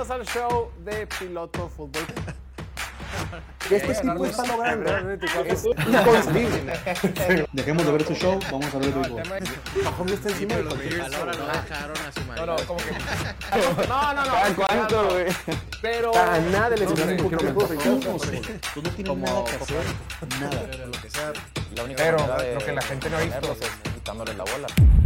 Bienvenidos al show de Piloto Fútbol. Este tipo está logrando es inconcebible. Dejemos de ver su show, vamos a ver el béisbol. Mahomes está encima de cualquier no ¿no? dejaron a su No, no, como que. No, no, no. ¿Cada cuánto, güey? Pero. A nada le sé, un de. Tú no tienes nada que hacer, nada. La única Pero lo que la gente no ha visto. es quitándoles la bola.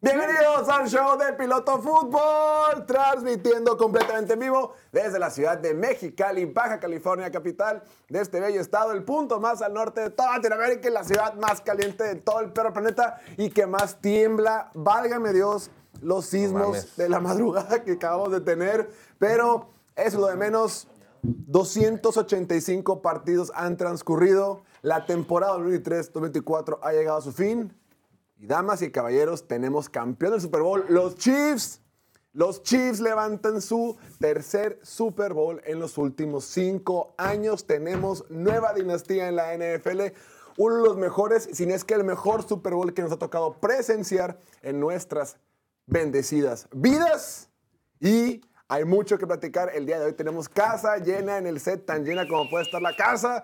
Bienvenidos al show de Piloto Fútbol, transmitiendo completamente en vivo desde la ciudad de Mexicali, Baja California, capital de este bello estado, el punto más al norte de toda Latinoamérica y la ciudad más caliente de todo el perro planeta y que más tiembla, válgame Dios, los sismos de la madrugada que acabamos de tener, pero es lo de menos. 285 partidos han transcurrido, la temporada 2023-2024 ha llegado a su fin. Y damas y caballeros, tenemos campeón del Super Bowl, los Chiefs. Los Chiefs levantan su tercer Super Bowl en los últimos cinco años. Tenemos nueva dinastía en la NFL. Uno de los mejores, si no es que el mejor Super Bowl que nos ha tocado presenciar en nuestras bendecidas vidas. Y hay mucho que platicar. El día de hoy tenemos casa llena en el set, tan llena como puede estar la casa.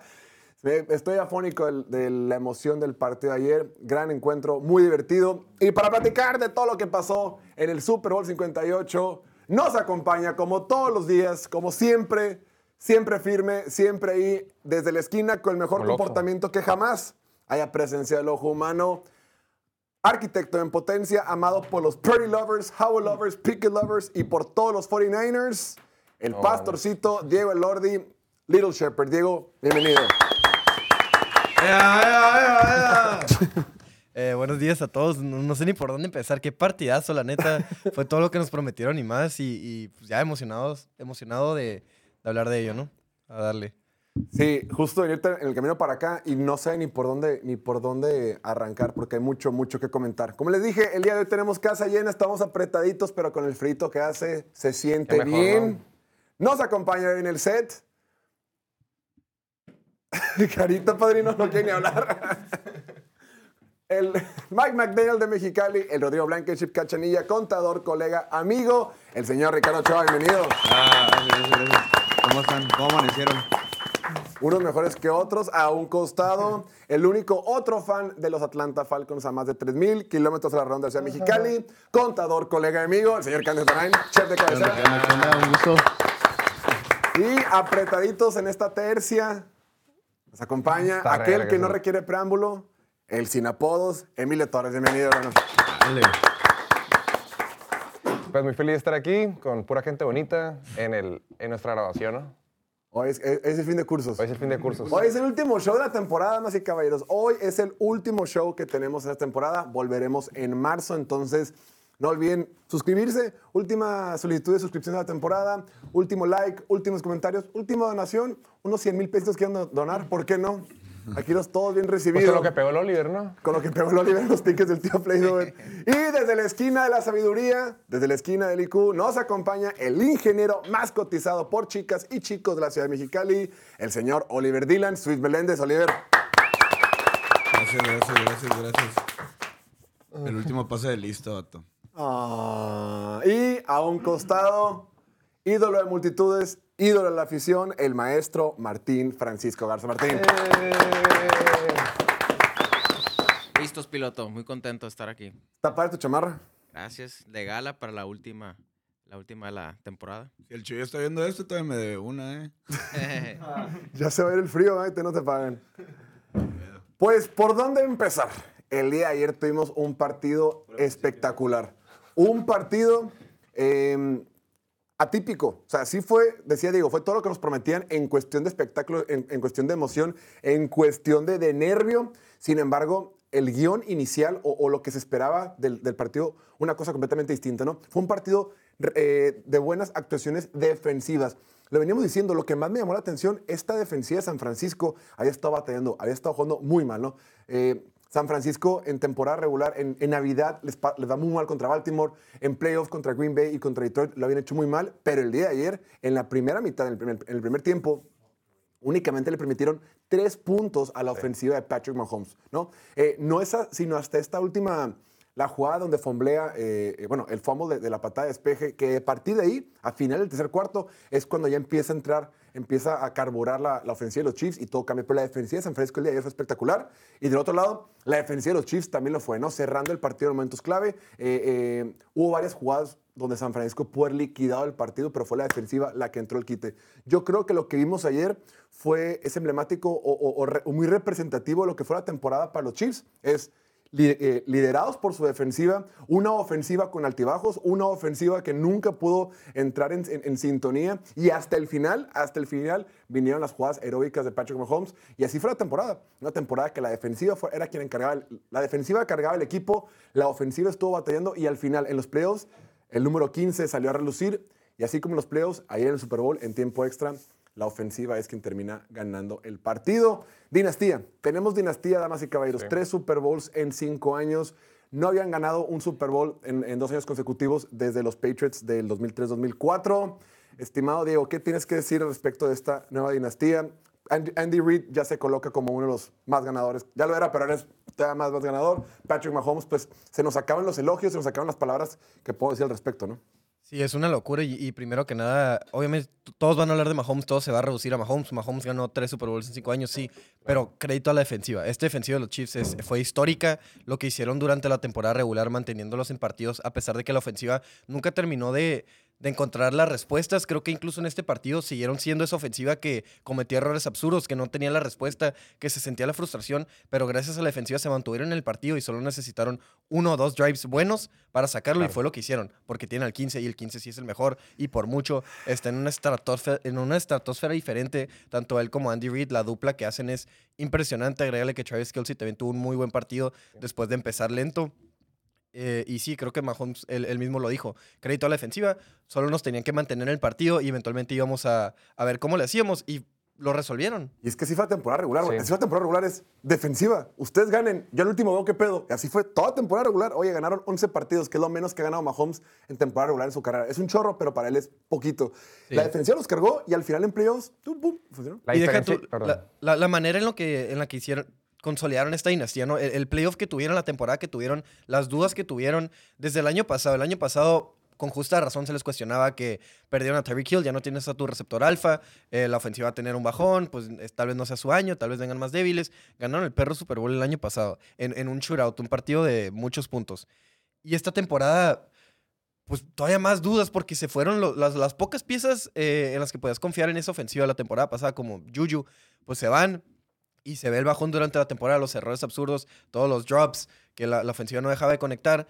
Estoy afónico del- de, la emoción del partido de ayer. Gran encuentro, muy divertido. Y para platicar de todo lo que pasó en el Super Bowl 58, nos acompaña como todos los días, como siempre, siempre firme, siempre ahí, desde la esquina, con el mejor Como loco. comportamiento que jamás haya presenciado el ojo humano. Arquitecto en potencia, amado por los Purdy Lovers, Howell Lovers, Pickett Lovers y por todos los 49ers, el pastorcito Diego Elordi, Little Shepherd. Diego, bienvenido. Eh, buenos días a todos. No, no sé ni por dónde empezar. Qué partidazo, la neta. Fue todo lo que nos prometieron y más. Y, y, pues, ya emocionados, emocionado de, de hablar de ello, ¿no? A darle. Sí, justo venirte en el camino para acá y no sé ni por dónde ni por dónde arrancar porque hay mucho mucho que comentar. Como les dije, el día de hoy tenemos casa llena, estamos apretaditos, pero con el frito que hace se siente mejor, bien. Nos acompaña en el set. Carita padrino no quiere ni hablar. El Mike McDaniel de Mexicali, el Rodrigo Blankenship Cachanilla, contador, colega, amigo, el señor Ricardo Ochoa, bienvenido. ¿Cómo están? ¿Cómo amanecieron? Unos mejores que otros, a un costado. El único otro fan de los Atlanta Falcons a más de 3.000 kilómetros a la ronda hacia Mexicali. Contador, colega y amigo, el señor Candice Tarain, chef de cabecera. Un gusto. Y apretaditos en esta tercia, nos acompaña Está aquel que no requiere preámbulo, el sin apodos, Emilio Torres. Bienvenido, hermano. Pues muy feliz de estar aquí con pura gente bonita en, el, en nuestra grabación, ¿no? Hoy es, es- es el fin de cursos. Hoy es el fin de cursos. Hoy es el último show de la temporada, damas y caballeros. Hoy es el último show que tenemos en esta temporada. Volveremos en marzo, entonces no olviden suscribirse. Última solicitud de suscripción de la temporada. Último like, últimos comentarios, última donación. Unos 100 mil pesos quieren do- donar, ¿por qué no? Aquí los todos bien Pues recibidos. con lo que pegó el Oliver, ¿no? Con lo que pegó el Oliver en los tickets del tío Playdover. Y desde la esquina de la sabiduría, desde la esquina del IQ, nos acompaña el ingeniero más cotizado por chicas y chicos de la ciudad de Mexicali, el señor Oliver Dylan, Sweet Meléndez. Oliver, Gracias, gracias, gracias, gracias. El último pase de listo, vato. Ah, y a un costado, ídolo de multitudes, ídolo de la afición, el maestro Martín Francisco Garza. Martín. Listos, piloto. Muy contento de estar aquí. ¿Está padre tu chamarra? Gracias. De gala para la última, la última de la temporada. Si el Chuyo está viendo esto, todavía me debe una, ¿eh? Ya se va a ir el frío, ¿eh? Te no te pagan. Pues, ¿por dónde empezar? El día de ayer tuvimos un partido espectacular. Un partido eh, atípico. O sea, sí fue, decía Diego, fue todo lo que nos prometían en cuestión de espectáculo, en, cuestión de emoción, en cuestión de, de nervio. Sin embargo, el guion inicial o, o lo que se esperaba del, del partido, una cosa completamente distinta, ¿no? Fue un partido eh, de buenas actuaciones defensivas. Lo veníamos diciendo, lo que más me llamó la atención, esta defensiva de San Francisco había estado batallando, había estado jugando muy mal, ¿no? Eh, San Francisco en temporada regular, en, en Navidad, les, les va muy mal contra Baltimore, en playoffs contra Green Bay y contra Detroit lo habían hecho muy mal, pero el día de ayer, en la primera mitad, en el primer, en el primer tiempo, únicamente le permitieron tres puntos a la ofensiva de Patrick Mahomes, ¿no? Eh, no esa, sino hasta esta última la jugada donde fomblea, eh, eh, bueno, el fumble de, la patada de despeje, que a partir de ahí, a final del tercer cuarto, es cuando ya empieza a entrar, empieza a carburar la, ofensiva de los Chiefs y todo cambia. Pero la defensiva de San Francisco el día de ayer fue espectacular. Y del otro lado, la defensiva de los Chiefs también lo fue, ¿no? Cerrando el partido en momentos clave. Eh, hubo varias jugadas donde San Francisco pudo haber liquidado el partido, pero fue la defensiva la que entró el quite. Yo creo que lo que vimos ayer fue, es emblemático o, o- muy representativo de lo que fue la temporada para los Chiefs. Es liderados por su defensiva, una ofensiva con altibajos, una ofensiva que nunca pudo entrar en, sintonía y hasta el final, hasta el final vinieron las jugadas heroicas de Patrick Mahomes y así fue la temporada, una temporada que la defensiva era quien encargaba, la defensiva cargaba el equipo, la ofensiva estuvo batallando y al final en los playoffs el número 15 salió a relucir y así como en los playoffs, ayer en el Super Bowl en tiempo extra la ofensiva es quien termina ganando el partido. Dinastía. Tenemos dinastía, damas y caballeros. Tres Super Bowls en cinco años. No habían ganado un Super Bowl en, en dos años consecutivos desde los Patriots del 2003-2004. Estimado Diego, ¿qué tienes que decir respecto de esta nueva dinastía? Andy, Andy Reid ya se coloca como uno de los más ganadores. Ya lo era, pero ahora es más, más ganador. Patrick Mahomes, pues se nos acaban los elogios, se nos acaban las palabras que puedo decir al respecto, ¿no? Sí, es una locura y, primero que nada, obviamente todos van a hablar de Mahomes, todo se va a reducir a Mahomes. Mahomes ganó tres Super Bowls en cinco años, sí, pero crédito a la defensiva. Esta defensiva de los Chiefs es- fue histórica, lo que hicieron durante la temporada regular manteniéndolos en partidos, a pesar de que la ofensiva nunca terminó de, de encontrar las respuestas. Creo que incluso en este partido siguieron siendo esa ofensiva que cometía errores absurdos, que no tenía la respuesta, que se sentía la frustración, pero gracias a la defensiva se mantuvieron en el partido y solo necesitaron uno o dos drives buenos para sacarlo y fue lo que hicieron, porque tiene al 15 y el 15 sí es el mejor y por mucho está en una estratosfera, en una estratosfera diferente, tanto él como Andy Reid, la dupla que hacen es impresionante, agrégale que Travis Kelsey también tuvo un muy buen partido después de empezar lento. Eh, y sí, creo que Mahomes, él, él mismo lo dijo. Crédito a la defensiva, solo nos tenían que mantener en el partido y eventualmente íbamos a, a ver cómo le hacíamos y lo resolvieron. Y es que así fue la temporada regular, güey. Sí. Así fue la temporada regular, es defensiva. Ustedes ganen, yo el último veo qué pedo. Y así fue toda temporada regular. Oye, ganaron 11 partidos, que es lo menos que ha ganado Mahomes en temporada regular en su carrera. Es un chorro, pero para él es poquito. Sí. La defensiva los cargó y al final en playoffs, pum, funcionó. La y deja diferencia- tú, perdón. la, la- la manera en, lo que, en la que hicieron, consolidaron esta dinastía, ¿no? El, playoff que tuvieron, la temporada que tuvieron, las dudas que tuvieron desde el año pasado. El año pasado, con justa razón, se les cuestionaba que perdieron a Tyreek Hill, ya no tienes a tu receptor alfa, eh, la ofensiva va a tener un bajón, pues es- tal vez no sea su año, tal vez vengan más débiles. Ganaron el perro Super Bowl el año pasado, en, un shootout, un partido de muchos puntos. Y esta temporada pues todavía más dudas porque se fueron las, las pocas piezas eh, en las que podías confiar en esa ofensiva la temporada pasada, como Juju, pues se van y se ve el bajón durante la temporada, los errores absurdos, todos los drops, que la, la ofensiva no dejaba de conectar.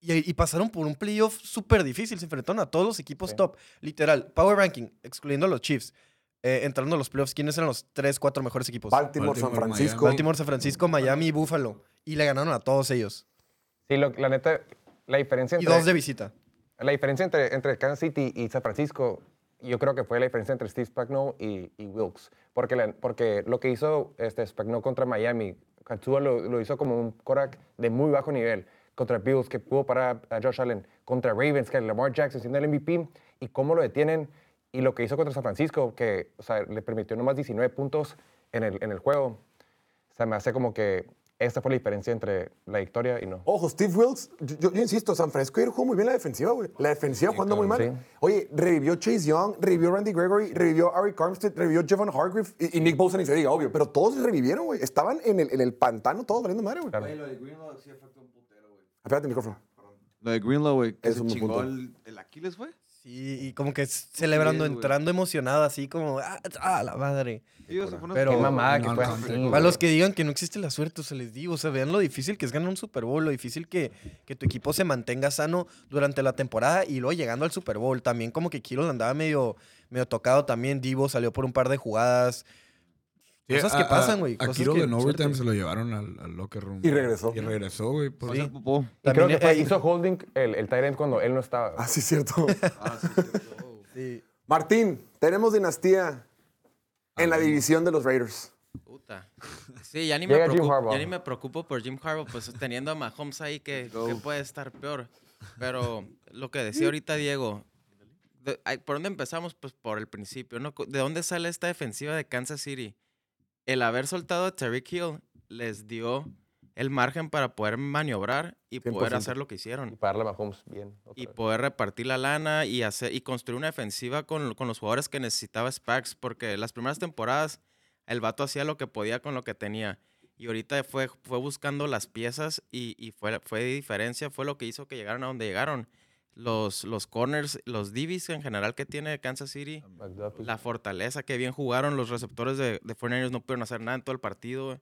Y, y pasaron por un playoff súper difícil, se enfrentaron a todos los equipos Sí. top. Literal, Power Ranking, excluyendo a los Chiefs, eh, entrando a los playoffs, ¿quiénes eran los 3, 4 mejores equipos? Baltimore, San Francisco. Baltimore, San Francisco, Miami y Buffalo. Y le ganaron a todos ellos. Sí, lo- la neta, la diferencia Y entre, dos de visita. la diferencia entre, entre Kansas City y San Francisco, yo creo que fue la diferencia entre Steve Spagnuolo y, y Wilkes. Porque, la- porque lo que hizo este Spagnuolo contra Miami, Katsua lo, lo hizo como un Korak de muy bajo nivel. Contra Bills, que pudo parar a Josh Allen. Contra Ravens, que Lamar Jackson siendo el MVP. Y cómo lo detienen. Y lo que hizo contra San Francisco, que le permitió nomás 19 puntos en el, en el juego. O sea, me hace como que esta fue la diferencia entre la victoria y no. Ojo, Steve Wilkes, yo, yo- yo insisto, San Francisco ayer jugó muy bien la defensiva, güey. La defensiva jugando muy mal. Sí. Oye, revivió Chase Young, revivió Randy Gregory, revivió Ari Armstead, revivió Javon Hargreave y, y Nick Bosa ni se diga, obvio. Pero todos revivieron, güey. Estaban en el, en el pantano todos valiendo madre, güey. Claro. lo de Greenlaw sí afecta un putero, güey. Espérate, micrófono. Lo de Greenlaw, güey, que Es se un chingó el, el Aquiles, güey. Sí, y como que celebrando, entrando emocionado, así como, ah, ah, la madre. Pero- Qué mamada que No, fue no, así. no, güey. Para los que digan que no existe la suerte, o se les digo, o sea, vean lo difícil que es ganar un Super Bowl, lo difícil que, que tu equipo se mantenga sano durante la temporada y luego llegando al Super Bowl. También como que Kiro andaba medio, medio tocado también, Divo salió por un par de jugadas. Sí, Cosas a- que a- pasan, güey, A cosas Kiro en overtime se lo llevaron al, al locker room. Y regresó. Y regresó, güey. Por Sí. hacer popó. Y creo que fue- eh, hizo holding el, el tight end cuando él no estaba. Ah, sí, cierto. Ah, sí, cierto. Sí. Martín, tenemos dinastía en la división de los Raiders. Puta. Sí, ya ni, me preocupo, ya ni me preocupo por Jim Harbaugh, pues teniendo a Mahomes ahí que, que puede estar peor. Pero lo que decía ahorita Diego, de- ¿por dónde empezamos? Pues por el principio, ¿no? ¿De dónde sale esta defensiva de Kansas City? El haber soltado a Tariq Hill les dio el margen para poder maniobrar y poder 100%. hacer lo que Y hicieron. darle a Mahomes bien. Y vez. poder repartir la lana y, hacer, y construir una defensiva con, con los jugadores que necesitaba Spags, porque las primeras temporadas el vato hacía lo que podía con lo que tenía. Y ahorita fue, fue buscando las piezas y, y fue, fue diferencia, fue lo que hizo que llegaran a donde llegaron. Los, los corners, los divis en general que tiene Kansas City, McDuffie. la fortaleza que bien jugaron, los receptores de, de 49ers no pudieron hacer nada en todo el partido.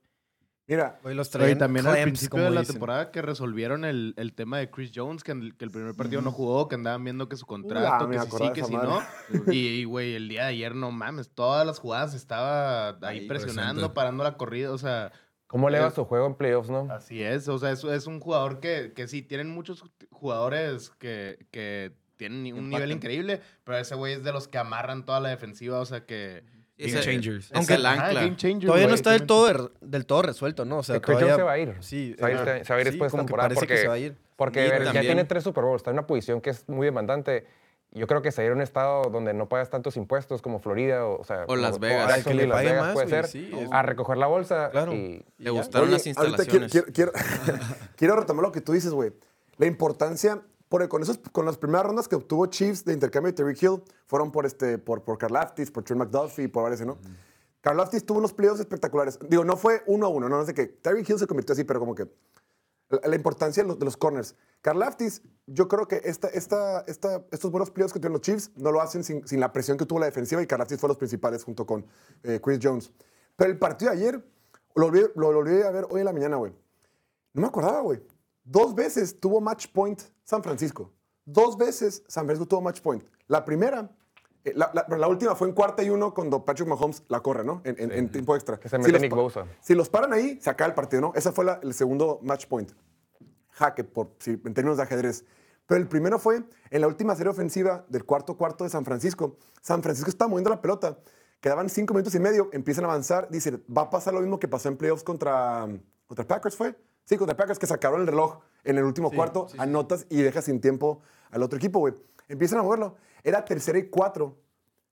Mira, Hoy los traen también al clamps, principio como de la dicen. temporada que resolvieron el, el tema de Chris Jones, que, en el, que el primer partido no jugó, que andaban viendo que su contrato, me que si sí, que si no. madre. Y, y, güey, el día de ayer, no mames, todas las jugadas estaba ahí, Ahí, presionando, presente. parando la corrida, o sea, ¿Cómo eleva es- su juego en playoffs, no? así es, o sea, es, es un jugador que, que sí, tienen muchos jugadores que, que tienen un nivel increíble, pero ese güey es de los que amarran toda la defensiva, o sea que... Game changers. Es Aunque- el ancla. game changer, Todavía no está del todo, er- del todo resuelto, ¿no? O sea, Que todavía... se va a ir. Sí, Se va a ir, este- se va a ir Sí, después de que temporada parece porque, que se va a ir. porque ver, ya tiene tres Super Bowls, está en una posición que es muy demandante. Yo creo que se ir a un estado donde no pagas tantos impuestos como Florida o, o sea, O Las Vegas. Que le Las Vegas más, puede ser, sí, es- a recoger la bolsa Claro. y Le gustaron Oye, las quiero, instalaciones. quiero, quiero, quiero retomar lo que tú dices, güey. La importancia, porque con, esos, con las primeras rondas que obtuvo Chiefs de intercambio de Terry Hill, fueron por, este, por, por Karlaftis, por Trent McDuffie, por varios, ¿no? Karlaftis tuvo unos playoffs espectaculares. Digo, no fue uno a uno, no, no sé qué. Terry Hill se convirtió así, pero como que la, importancia de los, de los corners. Karlaftis, yo creo que esta, esta, esta, estos buenos playoffs que tuvieron los Chiefs no lo hacen sin, la presión que tuvo la defensiva y Karlaftis fue los principales junto con eh, Chris Jones. Pero el partido de ayer lo volví, lo a ver hoy en la mañana, güey. No me acordaba, güey. Dos veces tuvo match point San Francisco. Dos veces San Francisco tuvo match point. La primera, la, la- la última fue en cuarta y uno cuando Patrick Mahomes la corre, ¿no? En, en- en tiempo extra. Que se mete los Nick Bosa. Si los paran ahí, se acaba el partido, ¿no? Ese fue la- el segundo match point. Jaque, por, si- en términos de ajedrez. Pero el primero fue en la última serie ofensiva del cuarto cuarto de San Francisco. San Francisco estaba moviendo la pelota. Quedaban cinco minutos y medio, empiezan a avanzar. Dice, va a pasar lo mismo que pasó en playoffs contra, contra Packers, ¿fue? Sí, contra Packers, que sacaron el reloj en el último cuarto, anotas y dejas sin tiempo al otro equipo, güey. Empiezan a moverlo. Era tercera y cuatro.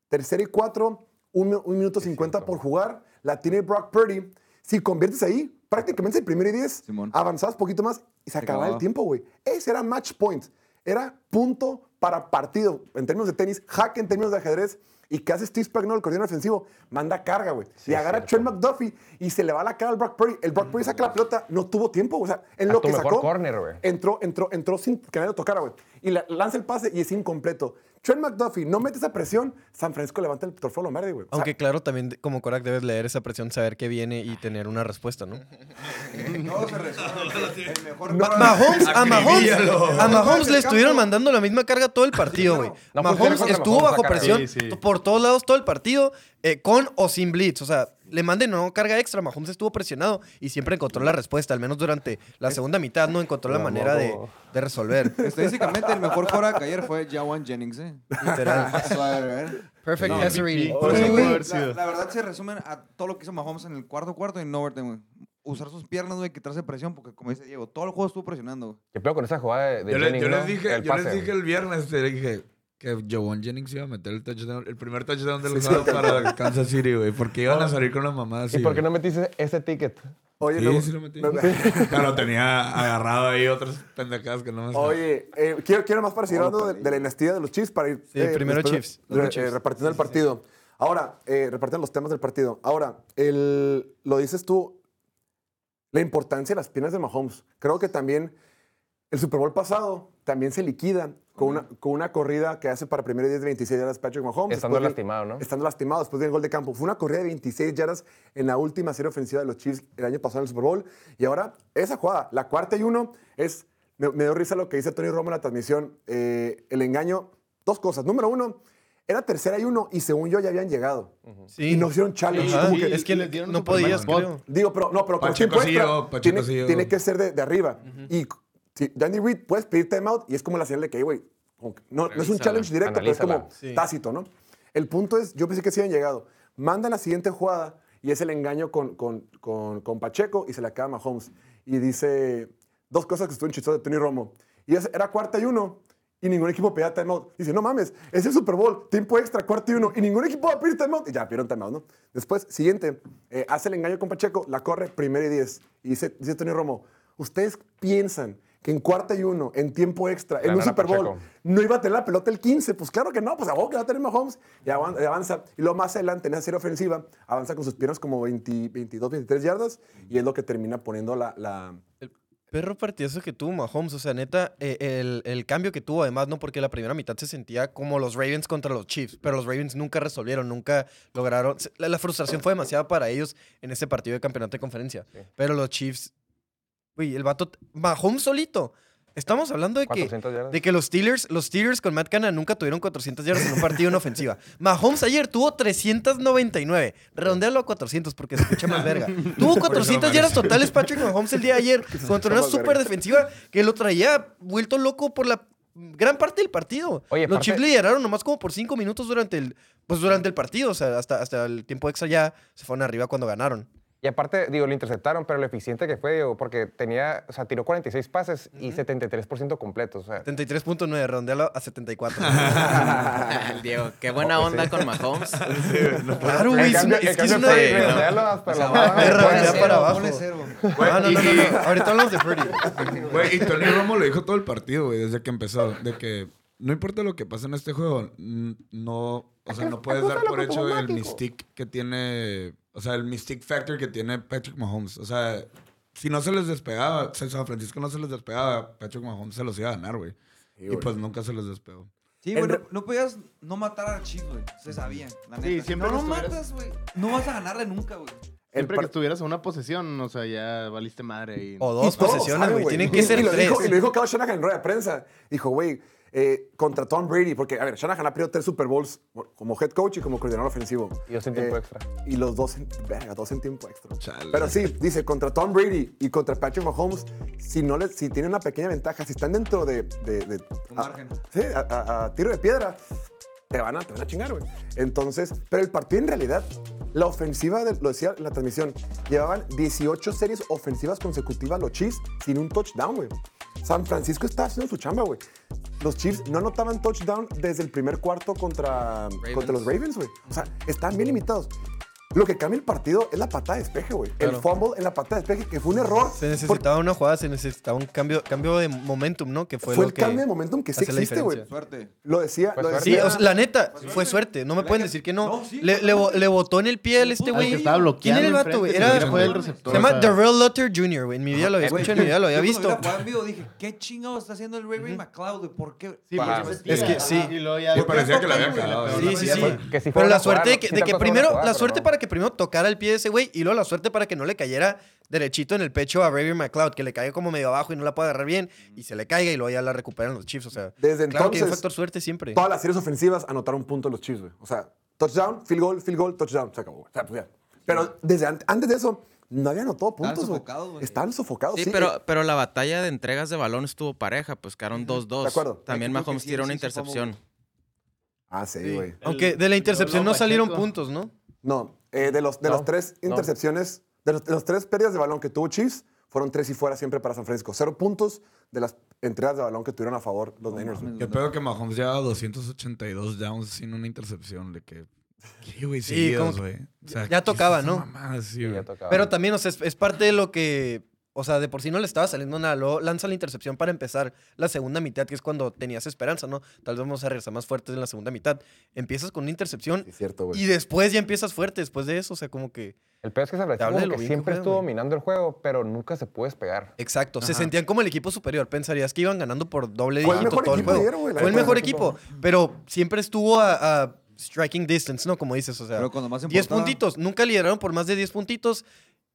Tercera y cuatro, un, mi- un minuto cincuenta por jugar. La tiene Brock Purdy. Si conviertes ahí, prácticamente el primero y diez. Avanzabas poquito más y se acababa el tiempo, güey. Ese era match point. Era punto para partido. En términos de tenis, hack en términos de ajedrez. ¿Y qué hace Steve Spagnuolo, el coordinador ofensivo? Manda carga, güey. y agarra a Trent McDuffie y se le va la cara al Brock Purdy. El Brock Purdy saca la pelota, no tuvo tiempo. O sea, en A lo que mejor sacó, corner, entró, entró, entró sin que nadie lo tocara, güey. Y la- lanza el pase y es incompleto. Trent McDuffie no mete esa presión, San Francisco levanta el trofeo Lombardi, güey. O sea, Aunque claro, también como Korak debes leer esa presión, saber qué viene y tener una respuesta, ¿no? Todo se resuelve. El mejor Ma- Mahomes, a Mahomes, a Mahomes le estuvieron mandando la misma carga todo el partido, güey. Mahomes estuvo bajo presión por todos lados todo el partido, eh, con o sin blitz. O sea, le manden no carga extra. Mahomes estuvo presionado y siempre encontró la respuesta, al menos durante la segunda mitad, no encontró la manera de, de resolver. Estadísticamente, el mejor quarterback ayer fue Jawan Jennings, ¿eh? Literal. Perfect No. Por eso haber La, sido. la verdad se resumen a todo lo que hizo Mahomes en el cuarto cuarto y en overtime, güey. Usar sus piernas, güey, quitarse presión, porque como dice Diego, todo el juego estuvo presionando. ¿Qué pedo con esa jugada de, de Yo, le- Jennings, yo no? les dije, El yo les dije el viernes, te dije que Javon Jennings iba a meter el touchdown, el primer touchdown del juego para Kansas City, güey, porque iban a salir con las mamadas. ¿Y por qué no metiste ese ticket? Oye, Sí, luego- sí lo metí. me- Pero tenía agarrado ahí otras pendejadas que no me Oye, eh, quiero, quiero más para seguir hablando de, de la dinastía de los Chiefs para ir Sí, primero después, Chiefs, re- eh, Chiefs. repartiendo el partido. Ahora, eh, repartiendo los temas del partido. Ahora, el, lo dices tú, la importancia de las piernas de Mahomes. Creo que también el Super Bowl pasado también se liquida con una, con una corrida que hace para primero y 10 de 26 yardas Patrick Mahomes. Estando Después lastimado, ¿no? Estando lastimado después del gol de campo. Fue una corrida de 26 yardas en la última serie ofensiva de los Chiefs el año pasado en el Super Bowl. Y ahora, esa jugada, la cuarta y uno, es. Me, me dio risa lo que dice Tony Romo en la transmisión. eh, el engaño, dos cosas. Número uno, era tercera y uno, y según yo ya habían llegado. Sí. Y no hicieron challenge. Ajá, como que- es que les dieron no podías, creo. Digo, pero no, pero con Pacheco tiempo sí extra, llegó, Pacheco tiene, sí llegó. tiene que ser de, de arriba. Y si Danny Reed puedes pedir timeout y es como la señal de que, güey, no, no es un challenge directo, pero es como Sí. tácito, ¿no? El punto es, yo pensé que sí habían llegado. Mandan la siguiente jugada y es el engaño con, con, con, con Pacheco y se le acaba Mahomes. Y dice dos cosas que estuvo en chistoso de Tony Romo. Y es- era cuarta y uno y ningún equipo pedía timeout. Dice, no mames, es el Super Bowl, tiempo extra, cuarto y uno, y ningún equipo va a pedir timeout. Y ya, pidieron timeout, ¿no? Después, siguiente, eh, hace el engaño con Pacheco, la corre, primero y diez. Y dice, dice Tony Romo, ¿ustedes piensan que en cuarta y uno, en tiempo extra, en un Super Bowl, Pacheco. no iba a tener la pelota el 15? Pues claro que no, pues a vos que va a tener Mahomes. Y avan- y avanza. Y luego más adelante, en esa serie ofensiva, avanza con sus piernas como 20, 22, 23 yardas, y es lo que termina poniendo la... la Perro partidazo que tuvo Mahomes, o sea, neta, eh, el, el cambio que tuvo, además, no porque la primera mitad se sentía como los Ravens contra los Chiefs, pero los Ravens nunca resolvieron, nunca lograron. la frustración fue demasiada para ellos en ese partido de campeonato de conferencia. Pero los Chiefs, uy, el vato, Mahomes solito. Estamos hablando de que, 400 yardas. de que los Steelers, los Steelers con Matt Canada nunca tuvieron 400 yardas en un partido en ofensiva. Mahomes ayer tuvo 399. Redondealo a 400 porque se escucha más verga. Tuvo 400 yardas totales Patrick Mahomes el día de ayer contra una super defensiva que lo traía vuelto loco por la gran parte del partido. Oye, los aparte- Chiefs lideraron nomás como por 5 minutos durante el, pues durante el partido. O sea, hasta, hasta el tiempo extra ya se fueron arriba cuando ganaron. Y aparte, digo, lo interceptaron, pero lo eficiente que fue, digo, porque tenía, o sea, tiró 46 pases y 73% completos. O sea, 73.9, redondealo a 74. El Diego, qué buena onda con Mahomes. claro, güey. Es, que es una... Sí, no. redondearlo hasta la baja. ya Ponle para abajo. Ah, no, no, no, no. Ahorita hablamos de. Güey, y Tony Romo lo dijo todo el partido, güey, desde que empezó. De que no importa lo que pase en este juego, no, o sea, no puedes dar por hecho el mystique que tiene, o sea, el mystique factor que tiene Patrick Mahomes. O sea, si no se les despegaba, si San Francisco no se les despegaba, Patrick Mahomes se los iba a ganar, güey. Y pues nunca se les despegó. Sí, El güey, no, podías no matar a Chiefs, güey. Se sabía, la neta. Sí, siempre no lo matas, güey. No vas a ganarle nunca, güey. Siempre par- que estuvieras en una posesión, o sea, ya valiste madre. Y... O dos posesiones, güey. Tienen Y- que ser y lo tres. Dijo, y lo dijo Kyle Shanahan en rueda de prensa. Dijo, güey, eh, contra Tom Brady, porque, a ver, Shanahan ha perdido tres Super Bowls como head coach y como coordinador ofensivo. Y dos en tiempo Eh, extra. Y los dos en, verga, dos en tiempo extra. Chale. Pero sí, dice, contra Tom Brady y contra Patrick Mahomes, si, no les, si tienen una pequeña ventaja, si están dentro de... de, de- Un a- margen. sí, a, a- a tiro de piedra, te van a, te van a chingar, güey. Entonces, pero el partido en realidad, la ofensiva, de- lo decía en la transmisión, llevaban 18 series ofensivas consecutivas los Chiefs sin un touchdown, güey. San Francisco está haciendo su chamba, güey. Los Chiefs no anotaban touchdown desde el primer cuarto contra, contra los Ravens, güey. O sea, están bien limitados. Lo que cambia el partido es la patada de despeje, güey. El fumble en la patada de despeje, que fue un error. Se necesitaba una jugada, se necesitaba un cambio, cambio de momentum, ¿no? Que fue, Fue lo el que cambio de momentum que sí existe, güey. Suerte. Lo decía, Fue lo suerte. Sí, decía- o sea, la neta, fue suerte. No me pueden decir que no. No, sí, le, botó en el pie a este Al güey. ¿Quién era el vato, güey? Era, el se receptor, llama o sea. Darrell Lutter Jr., güey. En mi vida lo había escuchado, en mi vida lo había yo visto. vivo dije, ¿qué chingado está haciendo el Ray Ray McLeod? ¿Por qué? Sí, Para- porque se Es que sí. Y parecía que la había Güey, cagado, pegó Sí, sí, sí. pero la suerte de que, primero, la suerte no. Para que primero tocara el pie de ese güey y luego la suerte para que no le cayera derechito en el pecho a Ravy McLeod, que le caiga como medio abajo y no la pueda agarrar bien y se le caiga y luego ya la recuperan los Chiefs. O sea, Desde claro que hay un entonces, factor suerte siempre. Todas las series ofensivas anotaron puntos los Chiefs, güey. O sea, touchdown, field goal, field goal, touchdown. Se acabó. güey. O sea, pues ya. Pero desde an- antes de eso, no habían anotado puntos, güey. sofocados, güey. Estaban sofocados, sí. Sí, pero, pero la batalla de entregas de balón estuvo pareja, pues quedaron 2-2. De acuerdo. También Mahomes sí, tiró sí una intercepción. Ah, sí, Sí. güey. Aunque de la intercepción no luego salieron puntos, ¿no? No, eh, de, los, de No, las tres no. intercepciones, de los, de los tres pérdidas de balón que tuvo Chiefs, fueron tres y fuera siempre para San Francisco. Cero puntos de las entregas de balón que tuvieron a favor los Niners. güey. Qué pedo que Mahomes lleva 282 downs sin una intercepción. De que. ¿Qué, güey? Sí, Seguidos, güey. O sea, ya ¿qué tocaba, ¿no? mamada? Sí, Sí, güey. ya tocaba. Pero también, o sea, es, es parte de lo que. O sea, de por sí no le estaba saliendo nada. Luego lanza la intercepción para empezar la segunda mitad, que es cuando tenías esperanza, ¿no? Tal vez vamos a regresar más fuertes en la segunda mitad. Empiezas con una intercepción Sí, es cierto, güey. y después ya empiezas fuerte después de eso. O sea, como que. El peor es que San Francisco que siempre estuvo güey. dominando el juego, pero nunca se pudo despegar. Exacto. Se sentían como el equipo superior. Pensarías que iban ganando por doble Fue el dígito mejor todo el equipo juego. güey, Fue el mejor equipo. Pero siempre estuvo a, a striking distance, ¿no? Como dices, o sea. Pero cuando más 10 importaba- puntitos. Nunca lideraron por más de 10 puntitos.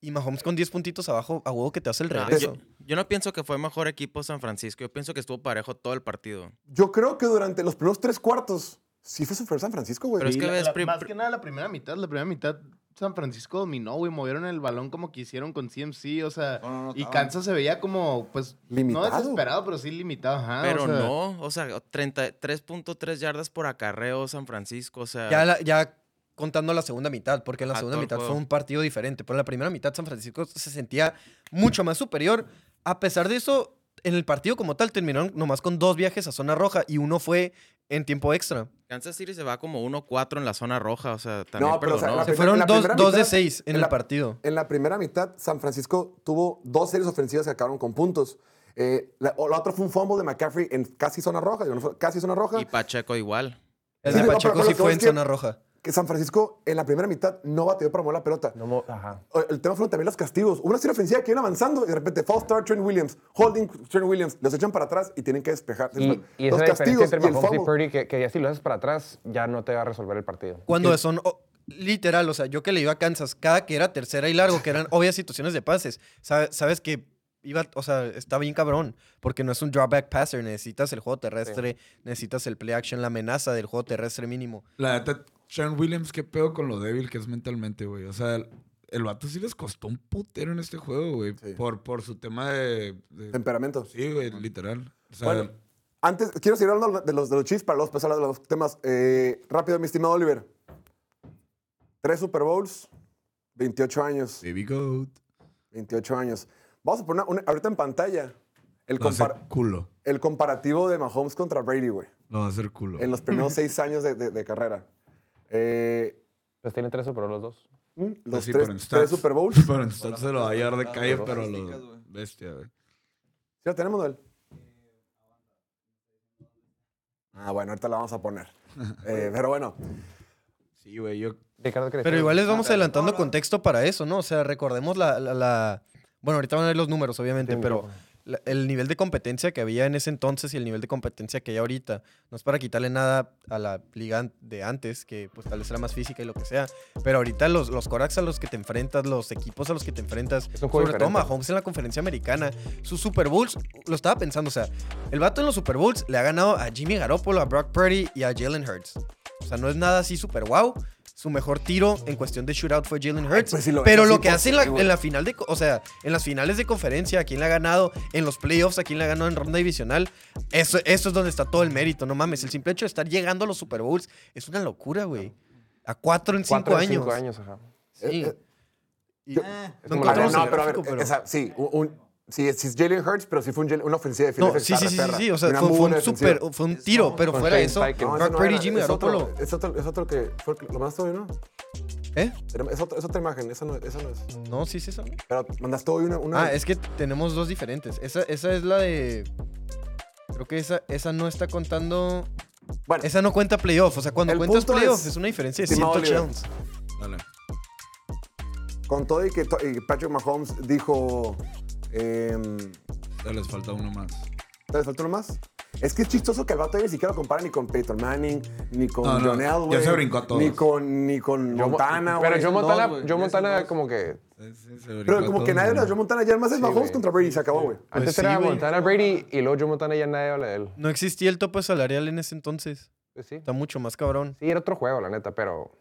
Y Mahomes con 10 puntitos abajo, a huevo que te hace el No, regreso. yo, yo no pienso que fue mejor equipo San Francisco. Yo pienso que estuvo parejo todo el partido. Yo creo que durante los primeros tres cuartos sí fue superior San Francisco, güey. Pero es que la- ves la- más que nada la primera mitad, la primera mitad San Francisco dominó, güey, movieron el balón como quisieron con CMC, o sea, No, no, no, y Kansas se veía como, pues, Limitado. no desesperado, pero sí limitado, ajá. Pero o sea, no, o sea, 33.3 yardas por acarreo San Francisco, o sea... Ya, la- ya contando la segunda mitad, porque en la A segunda mitad fue un partido diferente. Pero en la primera mitad San Francisco se sentía mucho más superior. A pesar de eso, en el partido como tal terminaron nomás con dos viajes a zona roja y uno fue en tiempo extra. Kansas City se va como 1-4 en la zona roja, o sea, también No, pero, o sea, perdonó. la Se fueron la dos, primera dos de mitad- seis en, en el la- partido. En la primera mitad, San Francisco tuvo dos series ofensivas que acabaron con puntos. Eh, la, o la otra fue un fumble de McCaffrey en casi zona roja, casi zona roja. Y Pacheco igual. El Sí, de no, pero- Pacheco pero sí fue en zona roja. Que San Francisco en la primera mitad no bateó para mover la pelota. No ajá. El tema fueron también los castigos. Una serie ofensiva que iban avanzando y de repente false start Trent Williams, holding Trent Williams, los echan para atrás y tienen que despejar. Y, y los esa castigos entre y el. Purdy, que, que ya si lo haces para atrás, ya no te va a resolver el partido. Cuando son oh, literal, o sea, yo que le iba a Kansas, cada que era tercera y largo, que eran obvias situaciones de pases, sabe- sabes que iba, o sea, está bien cabrón, porque no es un drawback passer, necesitas el juego terrestre, necesitas el play action, la amenaza del juego terrestre mínimo. La neta, Sean Williams, qué pedo con lo débil que es mentalmente, güey. O sea, el, el vato sí les costó un putero en este juego, güey. Sí. Por, por su tema de... de- Temperamento. sí, güey, literal. O sea, Bueno, antes, quiero seguir hablando de los, de los Chiefs para luego pasar a los temas. Eh, rápido, mi estimado Oliver. Tres Super Bowls, 28 años. Baby Goat. 28 años. Vamos a poner una- ahorita en pantalla el, Lo va a hacer compar- culo. el comparativo de Mahomes contra Brady, güey. Lo va a hacer culo. En los primeros seis años de, de- de carrera. Eh, Pues tienen tres Super Bowl los dos. los Pues sí, tres, pero en tres stats- Super Bowls. Pero en stats se lo va a llevar de calle, pero lo... Bestia, güey. ¿Sí la tenemos, Noel? Ah, bueno, ahorita la vamos a poner. Eh, pero bueno, Sí, güey, yo... Ricardo, ¿qué Pero igual les vamos adelantando contexto para eso, ¿no? O sea, recordemos la... la- la- Bueno, ahorita van a ver los números, obviamente, Sí, pero la- el nivel de competencia que había en ese entonces y el nivel de competencia que hay ahorita, no es para quitarle nada a la liga de antes, que pues tal vez era más física y lo que sea, pero ahorita los, los Corax a los que te enfrentas, los equipos a los que te enfrentas, sobre todo diferente. Mahomes en la conferencia americana, sus Super Bowls, lo estaba pensando, o sea, el vato en los Super Bowls le ha ganado a Jimmy Garoppolo, a Brock Purdy y a Jalen Hurts. O sea, no es nada así super wow. Su mejor tiro en cuestión de shootout fue Jalen Hurts. pues si lo ves pero lo que hace en la, en la final de, o sea, en las finales de conferencia, a quién le ha ganado, en los playoffs, a quién le ha ganado en ronda divisional, eso, eso es donde está todo el mérito, no mames. El simple hecho de estar llegando a los Super Bowls es una locura, güey. A cuatro en cinco Cuatro en años. cinco años, ajá. Sí. Eh, eh, Y- yo- no pero a ver, gráfico, pero- esa- sí, un- sí, es- sí es Jalen Hurts, pero sí fue un una ofensiva de No, Filadelfia sí, sí, sí, sí, perra. sí, o sea, fue, fue un super, fue un tiro, pero Con fuera Shane eso, Steichen. No, no Purdy y era, Jimmy es otro- Garoppolo. Es otro, es otro que fue lo mandaste hoy, ¿no? ¿Eh? Es, otro- es otra imagen, esa no, esa no es. No, sí es eso. Pero mandaste hoy una. una Ah, es que tenemos dos diferentes. Esa, esa es la de. Creo que esa, esa no está contando. Bueno, Esa no cuenta playoff. O sea, cuando cuentas playoff es- es, una diferencia de Estimado 100 Oliver. touchdowns. Dale. con todo y que y Patrick Mahomes dijo. Ya les falta uno más. ¿Te faltó uno más? Es que es chistoso que el vato ni siquiera compara ni con Peyton Manning, ni con No, no, John ya Elway. se brincó a todos. Ni con, ni con Montana, Pero güey. Dos, Montana, güey, Joe ya son Montana dos. como que... Sí, sí, se brincó Pero a como que todos, nadie habla de. Joe Montana, ya más es Sí, Mahomes güey. contra Brady y se acabó, güey. Antes sí, era güey. Montana Brady y luego Joe Montana ya nadie habla de él. No existía el tope salarial en ese entonces. Pues sí. Está mucho más cabrón. Sí, era otro juego, la neta, pero...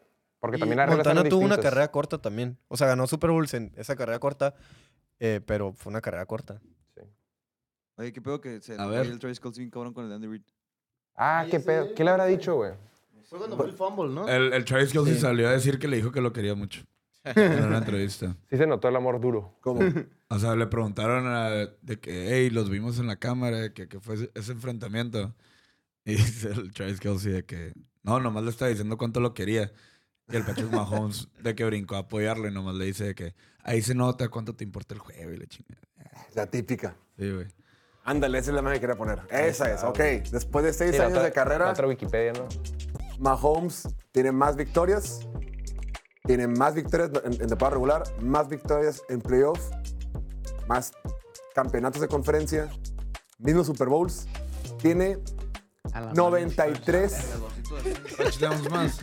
Porque Y también las reglas Montana eran tuvo una distintas. carrera corta también. O sea, ganó Super Bowls en esa carrera corta. Eh, pero fue una carrera corta. Oye, qué pedo que se A ver. el Travis Kelce bien cabrón con el Andy Reid. Ah, qué pedo. ¿Qué le habrá dicho, güey? Fue cuando fue el fumble, ¿no? El, el Travis Kelce Sí. salió a decir que le dijo que lo quería mucho. en una entrevista. Sí se notó el amor duro. ¿Cómo? O sea, le preguntaron a- de que, hey, los vimos en la cámara, que, que fue ese, ese enfrentamiento. Y dice el Travis Kelsey de que, no, nomás le estaba diciendo cuánto lo quería. Y el Patrick Mahomes de que brincó a apoyarlo y nomás le dice de que, ahí se nota cuánto te importa el juego y la chingada. La típica. Sí, güey. Ándale, esa es la más que quería poner. Esa es, ok. Después de seis Sí, la años otra- de carrera, Otra Wikipedia, ¿no? Mahomes tiene más victorias, tiene más victorias en, en temporada regular, más victorias en playoff, más campeonatos de conferencia, mismos Super Bowls. Tiene 93 Touchdowns más.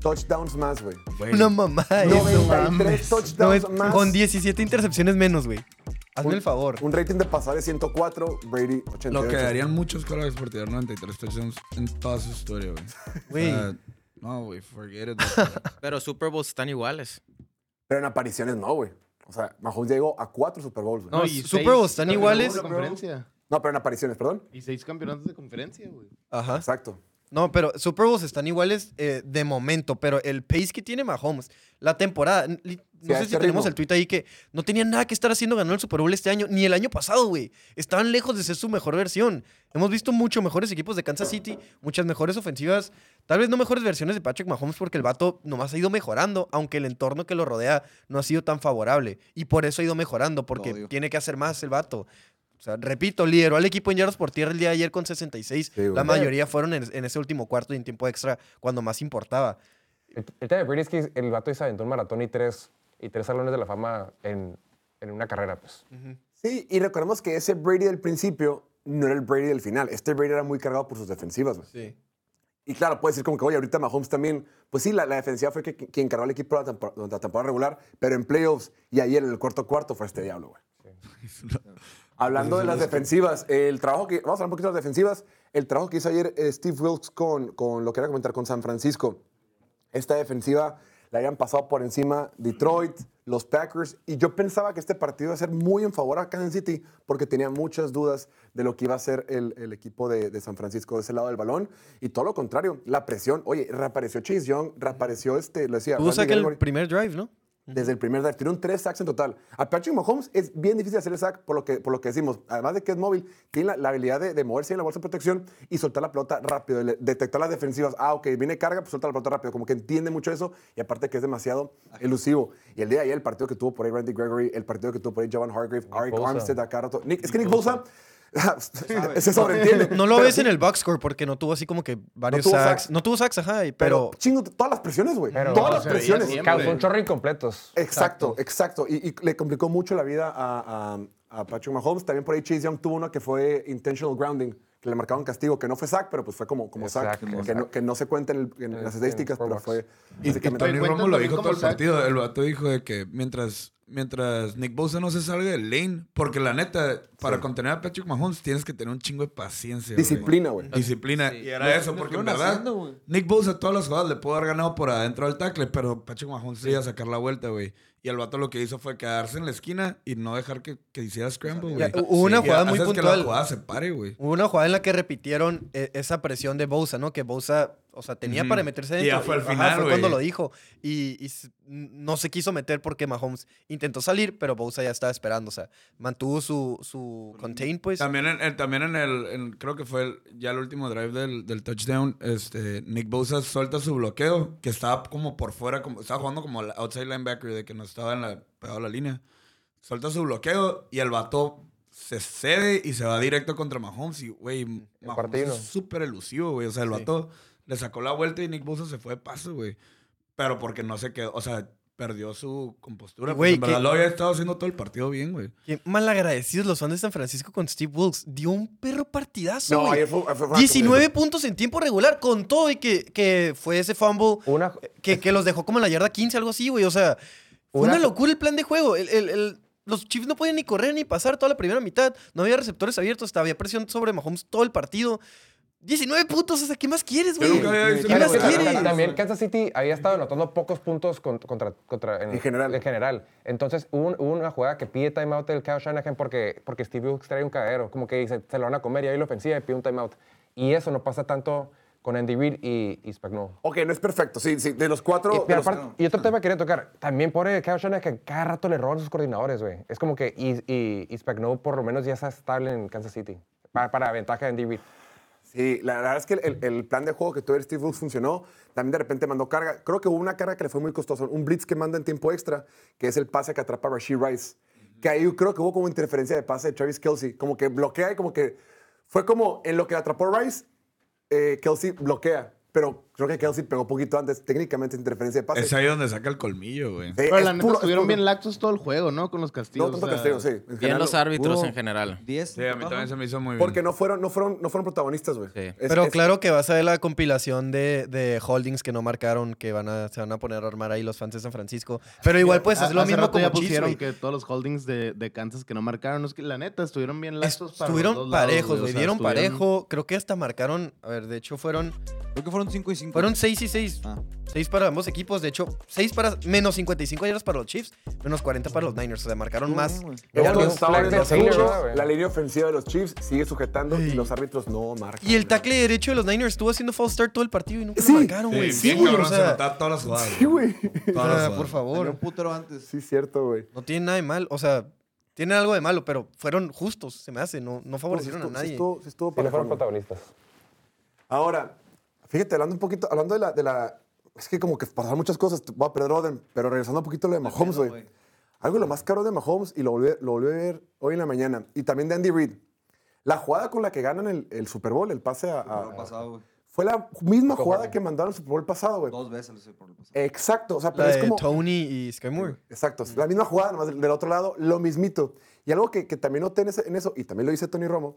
touchdowns más, güey. Una mamá. eso. 93 No, touchdowns más. con 17 intercepciones menos, güey. Hazme Un- el favor. Un rating de pasar de 104, Brady 88. Lo que darían muchos corebacks por tirar 93 touchdowns en toda su historia, güey. Güey. O sea, no, güey, forget it. Pero Super Bowls están iguales. Pero en apariciones no, güey. O sea, Mahomes llegó a cuatro Super Bowls, güey. No, y Super seis Bowls están iguales. Conferencia. pero en apariciones, perdón. Y seis campeonatos de conferencia, güey. Ajá. Exacto. No, pero Super Bowls están iguales eh, de momento, pero el pace que tiene Mahomes, la temporada, Sí, no sé si tenemos ritmo. el tweet ahí que no tenían nada que estar haciendo ganando el Super Bowl este año, ni el año pasado, güey. Estaban lejos de ser su mejor versión. Hemos visto mucho mejores equipos de Kansas City, muchas mejores ofensivas, tal vez no mejores versiones de Patrick Mahomes porque el vato nomás ha ido mejorando, aunque el entorno que lo rodea no ha sido tan favorable. Y por eso ha ido mejorando, porque tiene que hacer más el vato. O sea, repito, lideró al equipo en yardas por tierra el día de ayer con 66. Sí, la mayoría fueron en, en ese último cuarto y en tiempo extra, cuando más importaba. El, el tema de Brady es que el vato se aventó un maratón y tres, y tres salones de la fama en, en una carrera, pues. Sí, y recordemos que ese Brady del principio no era el Brady del final. Este Brady era muy cargado por sus defensivas, güey. Sí. Y claro, puede decir como que, oye, ahorita Mahomes también, pues sí, la, la defensiva fue que, quien cargó al equipo durante la tempor- durante la temporada regular, pero en playoffs y ayer en el cuarto cuarto fue este diablo, güey. Hablando de las defensivas, el trabajo que, vamos a hablar un poquito de las defensivas, el trabajo que hizo ayer eh, Steve Wilkes con, con lo que era comentar con San Francisco. Esta defensiva la habían pasado por encima Detroit, los Packers, y yo pensaba que este partido iba a ser muy en favor a Kansas City porque tenía muchas dudas de lo que iba a ser el, el equipo de, de San Francisco de ese lado del balón, y todo lo contrario, la presión, oye, reapareció Chase Young, reapareció este, lo decía, Randy saque el primer drive, ¿no? Desde el primer drive. Tiró tres sacks en total. A Patrick Mahomes es bien difícil hacer el sack por lo que, por lo que decimos. Además de que es móvil, tiene la, la habilidad de, de moverse en la bolsa de protección y soltar la pelota rápido, de detectar las defensivas. Ah, ok, viene carga, pues suelta la pelota rápido. Como que entiende mucho eso y aparte que es demasiado elusivo. Y el día de ayer, el partido que tuvo por ahí Randy Gregory, el partido que tuvo por ahí Javon Hargrave, Bosa. Armstead, acá rato. Nick- es que Nick Bosa se sobreentiende. No lo Pero ves sí, en el box score porque no tuvo así como que varios tuvo sacks. sacks. No tuvo sacks, ajá, Pero, pero... chingo, todas las presiones, güey. Todas no, las presiones. Causó un chorro incompletos. Exacto, exacto. Y, y le complicó mucho la vida a, a- a Patrick Mahomes. También por ahí Chase Young tuvo uno que fue intentional grounding, que le marcaron castigo, que no fue sack, pero pues fue como, como sack, que, no, que no se cuenta en, el- en las en estadísticas, pero fue Y, y. Tony Romo lo dijo todo el sack. partido. El vato dijo de que mientras, mientras Nick Bosa no se salga del lane, porque la neta, para contener a Patrick Mahomes tienes que tener un chingo de paciencia. Disciplina, güey. Disciplina. Y era eso, porque en verdad, Nick Bosa todas las jugadas le pudo haber ganado por adentro del tackle, pero Patrick Mahomes se iba a sacar la vuelta, güey. Y el vato lo que hizo fue quedarse en la esquina y no dejar que, que hiciera scramble, güey. hubo una jugada muy haces que puntual. la jugada se pare, güey. Hubo una jugada en la que repitieron eh, esa presión de Bosa, ¿no? Que Bosa, o sea, tenía para meterse Y dentro. ya fue al ajá, final, fue güey. cuando lo dijo. Y, y no se quiso meter porque Mahomes intentó salir, pero Bosa ya estaba esperando. O sea, mantuvo su, su contain, pues. También en, en- también en el, en- creo que fue el- ya el último drive del, del touchdown, este, Nick Bosa suelta su bloqueo, que estaba como por fuera, como, estaba jugando como outside linebacker, de que no estaba en la, pegado a la línea. Suelta su bloqueo y el vato se cede y se va directo contra Mahomes. Y, güey, Mahomes partido. es súper elusivo, güey. O sea, el Sí. Le sacó la vuelta y Nick Bosa se fue de paso, güey. Pero porque no se quedó, o sea, perdió su compostura. Pues, güey, en verdad lo había estado haciendo todo el partido bien, güey. Qué malagradecidos los fans de San Francisco con Steve Wilkes. Dio un perro partidazo, No, güey. ayer fue, fue- fue- 19 puntos en tiempo regular, con todo y que, que fue ese fumble Una, que, que los dejó como en la yarda 15, algo así, güey. O sea, fue Una locura el plan de juego. El- el- el- los Chiefs no podían ni correr ni pasar toda la primera mitad. No había receptores abiertos, hasta había presión sobre Mahomes todo el partido. 19 puntos, o sea, ¿qué más quieres, güey? ¿Qué más quieres? ta- También Kansas City había estado anotando pocos puntos con- contra, contra- En general. En general. Entonces hubo, un- hubo una jugada que pide timeout del Kyle Shanahan porque, porque Steve Wilkes trae un cagadero. Como que dice, se lo van a comer y ahí la ofensiva y pide un timeout. Y eso no pasa tanto con Andy Reid y, y Spagnuolo. Ok, no es perfecto. Sí, sí, de los cuatro... Y, pero los- aparte- y otro tema que quería tocar. También por Kyle Shanahan, cada rato le roban sus coordinadores, güey. Es como que y, y, y Spagnuolo por lo menos ya está estable en Kansas City. Para, para ventaja de Andy Reid. Sí, la verdad es que el, el plan de juego que tuvo Steve Wilkes funcionó. También de repente mandó carga. Creo que hubo una carga que le fue muy costosa. Un blitz que manda en tiempo extra, que es el pase que atrapa a Rashid Rice. Que ahí creo que hubo como interferencia de pase de Travis Kelsey. Como que bloquea y como que... Fue como en lo que atrapó Rice, eh, Kelsey bloquea. Pero creo que Kelsey pegó poquito antes. Técnicamente es interferencia de pase. Es ahí donde saca el colmillo, güey. Sí, Pero es la neta estuvieron bien laxos todo el juego, ¿no? Con los No castigos. tanto o sea, castigo, sí. en Bien general, los árbitros en general. 10. Sí, a mí también se me hizo muy bien. Porque no fueron, no fueron, no fueron protagonistas, güey. Sí. Pero es- claro que vas a ver la compilación de, de holdings que no marcaron, que van a, se van a poner a armar ahí los fans de San Francisco. Pero igual, pues, es lo mismo como pusieron que todos los holdings de, de Kansas que no marcaron, es que la neta estuvieron bien laxos para Estuvieron parejos, o güey. sea, Dieron estuvieron- parejo. Creo que hasta marcaron. A ver, de hecho fueron Creo que fueron 5 y 5. Fueron 6 y 6. Ah. 6 para ambos equipos. De hecho, 6 para. Menos 55 yardas para los Chiefs, menos 40 para los Niners. O sea, marcaron más. mucho. ¿verdad, güey? La línea ofensiva de los Chiefs sigue sujetando y Sí. los árbitros no marcan. Y el tackle derecho de los Niners estuvo haciendo false start todo el partido y nunca Sí. lo marcaron, Sí, güey. bien Sí, güey. cabrón, O se sea, notaba todas las jugadas. Sí, güey. Por favor. un putero antes. Sí, cierto, güey. No tiene nada de mal. O sea, tienen algo de malo, pero fueron justos, se me hace. No, no No, sí favorecieron a estuvo- sí nadie. estuvo- sí estuvo Sí, no fueron protagonistas. Ahora, fíjate, hablando un poquito, hablando de la, de la. Es que como que pasaron muchas cosas, voy a perder orden, pero regresando un poquito a lo de Mahomes, güey. Algo de lo más caro de Mahomes, y lo volví, lo volví a ver hoy en la mañana, y también de Andy Reid. La jugada con la que ganan el, el Super Bowl, el pase a. a- pasado, güey. fue la misma jugada que mandaron el Super Bowl pasado, güey. Dos veces el pasado. Exacto, o sea, pero La es como. Tony y Sky Moore. Exacto, la misma jugada, nomás del, del otro lado, lo mismito. Y algo que, que también noté en, ese- en eso, y también lo dice Tony Romo,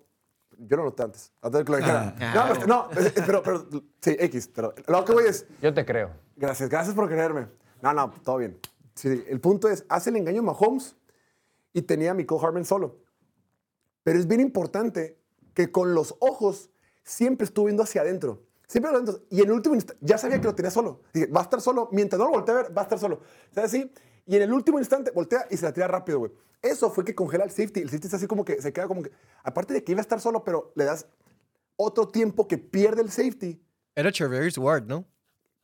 yo no lo noté antes, antes de que lo dijera. Ah. no, no, pero, pero, sí, X, pero lo que voy es, Yo te creo. gracias, gracias por creerme. No, no, todo bien. Sí, el punto es, hace el engaño Mahomes y tenía a Michael Harmon solo. Pero es bien importante que con los ojos siempre estuvo viendo hacia adentro. Siempre adentro. Y en el último instante, ya sabía que lo tenía solo. Dije, va a estar solo. Mientras no lo voltee a ver, va a estar solo. ¿Sabes así? Y en el último instante voltea y se la tira rápido, güey. Eso fue que congela el safety. El safety está así como que se queda como que. Aparte de que iba a estar solo, pero le das otro tiempo que pierde el safety. Era Charverius Ward, ¿no?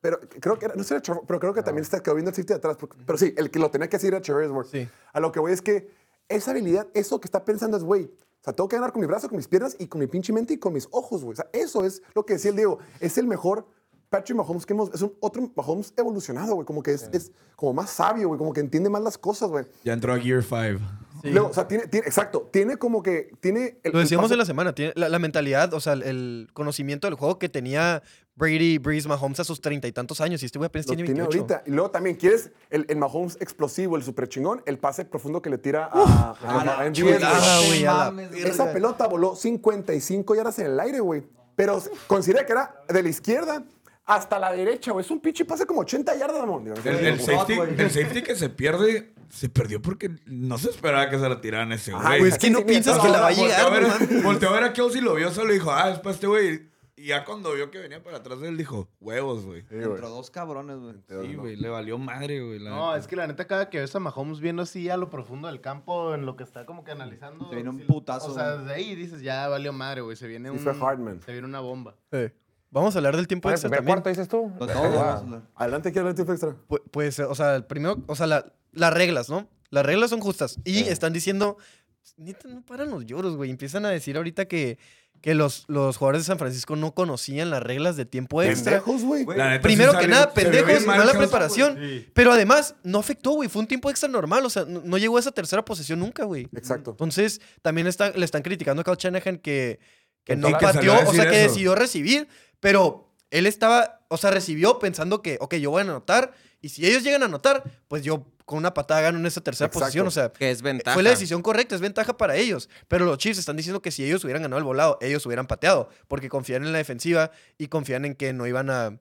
Pero creo que era, no sé, pero creo que también está quedó viendo el safety de atrás. porque- pero sí, el que lo tenía que hacer era Charverius Ward. Sí. A lo que voy es que esa habilidad, eso que está pensando es, güey, o sea, tengo que ganar con mi brazo, con mis piernas y con mi pinche mente y con mis ojos, güey. O sea, eso es lo que decía el Diego. Es el mejor Patrick Mahomes que hemos... Es un otro Mahomes evolucionado, güey. Como que es, es como más sabio, güey. Como que entiende más las cosas, güey. Ya entró a Gear 5. Luego, o sea, tiene, tiene- exacto, tiene como que, tiene... El, Lo decíamos en la semana, tiene la, la mentalidad, o sea, el, el conocimiento del juego que tenía Brady, Breeze, Mahomes a sus treinta y tantos años y este güey apenas tiene tiene 28. ahorita. Y luego también, ¿quieres el, el Mahomes explosivo, el super chingón? El pase profundo que le tira a, a, a MVS, güey. chulada, güey, a la. Esa pelota voló 55 yardas en el aire, güey. Pero considera que era de la izquierda hasta la derecha, güey. Es un pinche pase como 80 yardas, amor. El, el sí, safety, el safety que se pierde, se perdió porque no se esperaba que se la tiraran ese güey. Pues que no sí, piensas sí, que sí, la va a Volteó llegar. Volteó a ver a Kelsey, lo vio solo y dijo, ah, es para este güey. Y ya cuando vio que venía para atrás de él, dijo, huevos, güey. Entre dos cabrones, güey. Sí, güey, le valió madre, güey. No, neta. es que la neta, cada que ves a Mahomes viendo así a lo profundo del campo, en lo que está como que analizando. Se viene un sí, putazo, O sea, desde ahí dices, ya valió madre, güey. Se viene Sí, un. fue Hardman. Se viene una bomba. Sí. Vamos a hablar del tiempo ¿Cuál extra cuarto dices tú? Ah. a hablar. Adelante, quiero el tiempo extra. Pu- Pues, o sea, el primero, o sea, la- las reglas, ¿no? Las reglas son justas. Y están diciendo, neta, no paran los lloros, güey. Empiezan a decir ahorita que, que los, los jugadores de San Francisco no conocían las reglas de tiempo extra. Pendejos, güey. La neta, sí Primero que salió- nada, pendejos, mala preparación. Sí. Pero además, no afectó, güey. Fue un tiempo extra normal. O sea, no, no llegó a esa tercera posesión nunca, güey. Exacto. Entonces, también está, le están criticando a Kyle Shanahan que, que no pateó, o sea, que eso. decidió recibir, pero él estaba, o sea, recibió pensando que, ok, yo voy a anotar, y si ellos llegan a anotar, pues yo con una patada gano en esa tercera Exacto. posición, o sea, Que es ventaja. fue la decisión correcta, es ventaja para ellos. Pero los Chiefs están diciendo que si ellos hubieran ganado el volado, ellos hubieran pateado, porque confían en la defensiva y confían en que no iban a...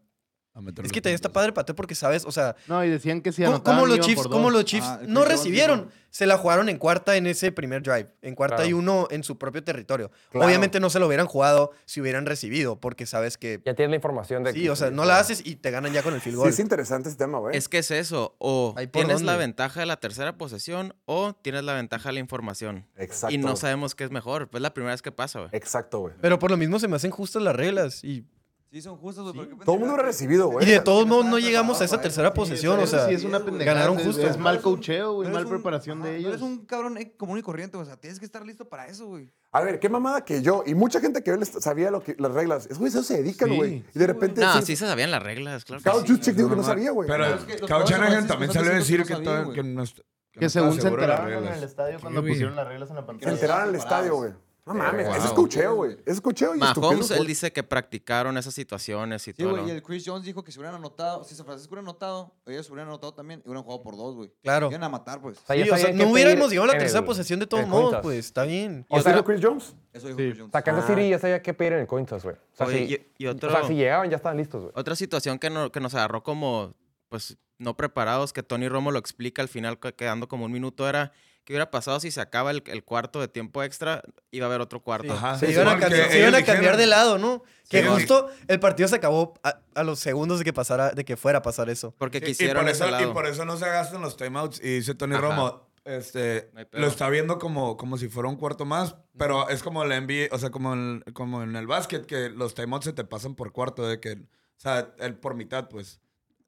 Es que también está padre pateo porque, ¿sabes? O sea, No, y decían que si ¿Cómo, anotaban, cómo los Chiefs, cómo los Chiefs Ah, no recibieron? Se la jugaron en cuarta en ese primer drive, en cuarta y Claro. uno en su propio territorio. Claro. Obviamente no se lo hubieran jugado si hubieran recibido, porque sabes que Ya tienes la información de sí, que- o sea, no la haces y te ganan ya con el field Sí, goal. es interesante este tema, güey. Es que es eso. O tienes la ventaja de la tercera posesión o tienes la ventaja de la información. Exacto. Y no sabemos qué es mejor. Pues es la primera vez que pasa, güey. Exacto, güey. Pero por lo mismo se me hacen justas las reglas y, Sí, son justos, pero Todo el mundo hubiera pendejada. recibido, y güey. de todos modos no llegamos a esa tercera posesión, o sea, sí es una pendejada. ganaron justo. Es mal cocheo, güey. Mal un- preparación de no ellos. Eres un cabrón eh, común y corriente, o sea, tienes que estar listo para eso, güey. A ver, qué mamada que yo y mucha gente que él sabía lo que, las reglas. Es, güey, eso se dedican, Sí, güey. y de repente. No, sí, sí se sabían las reglas, claro. Kyle sí. Dijo que no sabía, güey. Pero de Shanahan también salió a decir que no que según se enteraron en el estadio cuando pusieron las reglas en la Se pantalla. enteraron en el estadio, güey. No mames, Wow. eso es cocheo, güey. Es cocheo y Mahomes, él dice que practicaron esas situaciones y Sí, todo. güey, ¿no? y el Chris Jones dijo que si hubieran anotado, si San Francisco hubiera anotado, ellos hubieran anotado también y hubieran jugado por dos, güey. Claro. Iban a matar, pues. O sea, Sí, o sea, no hubiéramos llegado a la tercera posesión de todos modos, cointas. pues está bien. ¿Y sea, dijo Chris Jones? Eso dijo Sí. Chris O Jones. sea, Kansas Ah. City ya sabía qué pedir en el coin toss, güey. O sea, si, y, y otro, o sea, si llegaban ya estaban listos, güey. otra situación que, no- que nos agarró como, pues, no preparados, que Tony Romo lo explica al final, que- quedando como un minuto, era qué hubiera pasado si se acaba el, el cuarto de tiempo extra, iba a haber otro cuarto. Ajá. Se Sí, iban a, cambiar, se iban a dijeron- cambiar de lado, ¿no? Que Sí, justo el partido se acabó a, a los segundos de que pasara, de que fuera a pasar eso. Porque Sí, y, quisieron por ese eso, y por eso no se gastan los timeouts. Y dice Tony Ajá. Romo, este, No lo está viendo como, como si fuera un cuarto más, pero es como la NBA, o sea, como en, como en el básquet, que los timeouts se te pasan por cuarto, de que, o sea, el por mitad, pues,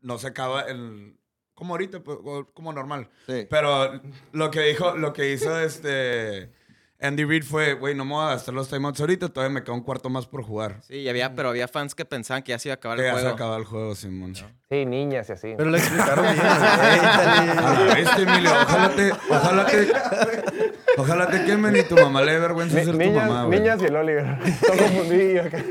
no se acaba el... Como ahorita, pues, como normal. Sí. Pero lo que dijo, lo que hizo este Andy Reid fue, güey, no me voy a gastar los timeouts ahorita, todavía me queda un cuarto más por jugar. Sí, y había, pero había fans que pensaban que ya se iba a acabar Que el ya se juego. acaba el juego, Simón. Sí, niñas y así. Pero lo explicaron bien. Este, Emilio, ojalá te, ojalá te, ojalá te quemen y tu mamá le dé vergüenza Ni- ser tu niñas, mamá, güey. niñas y el Oliver. Todo confundido acá.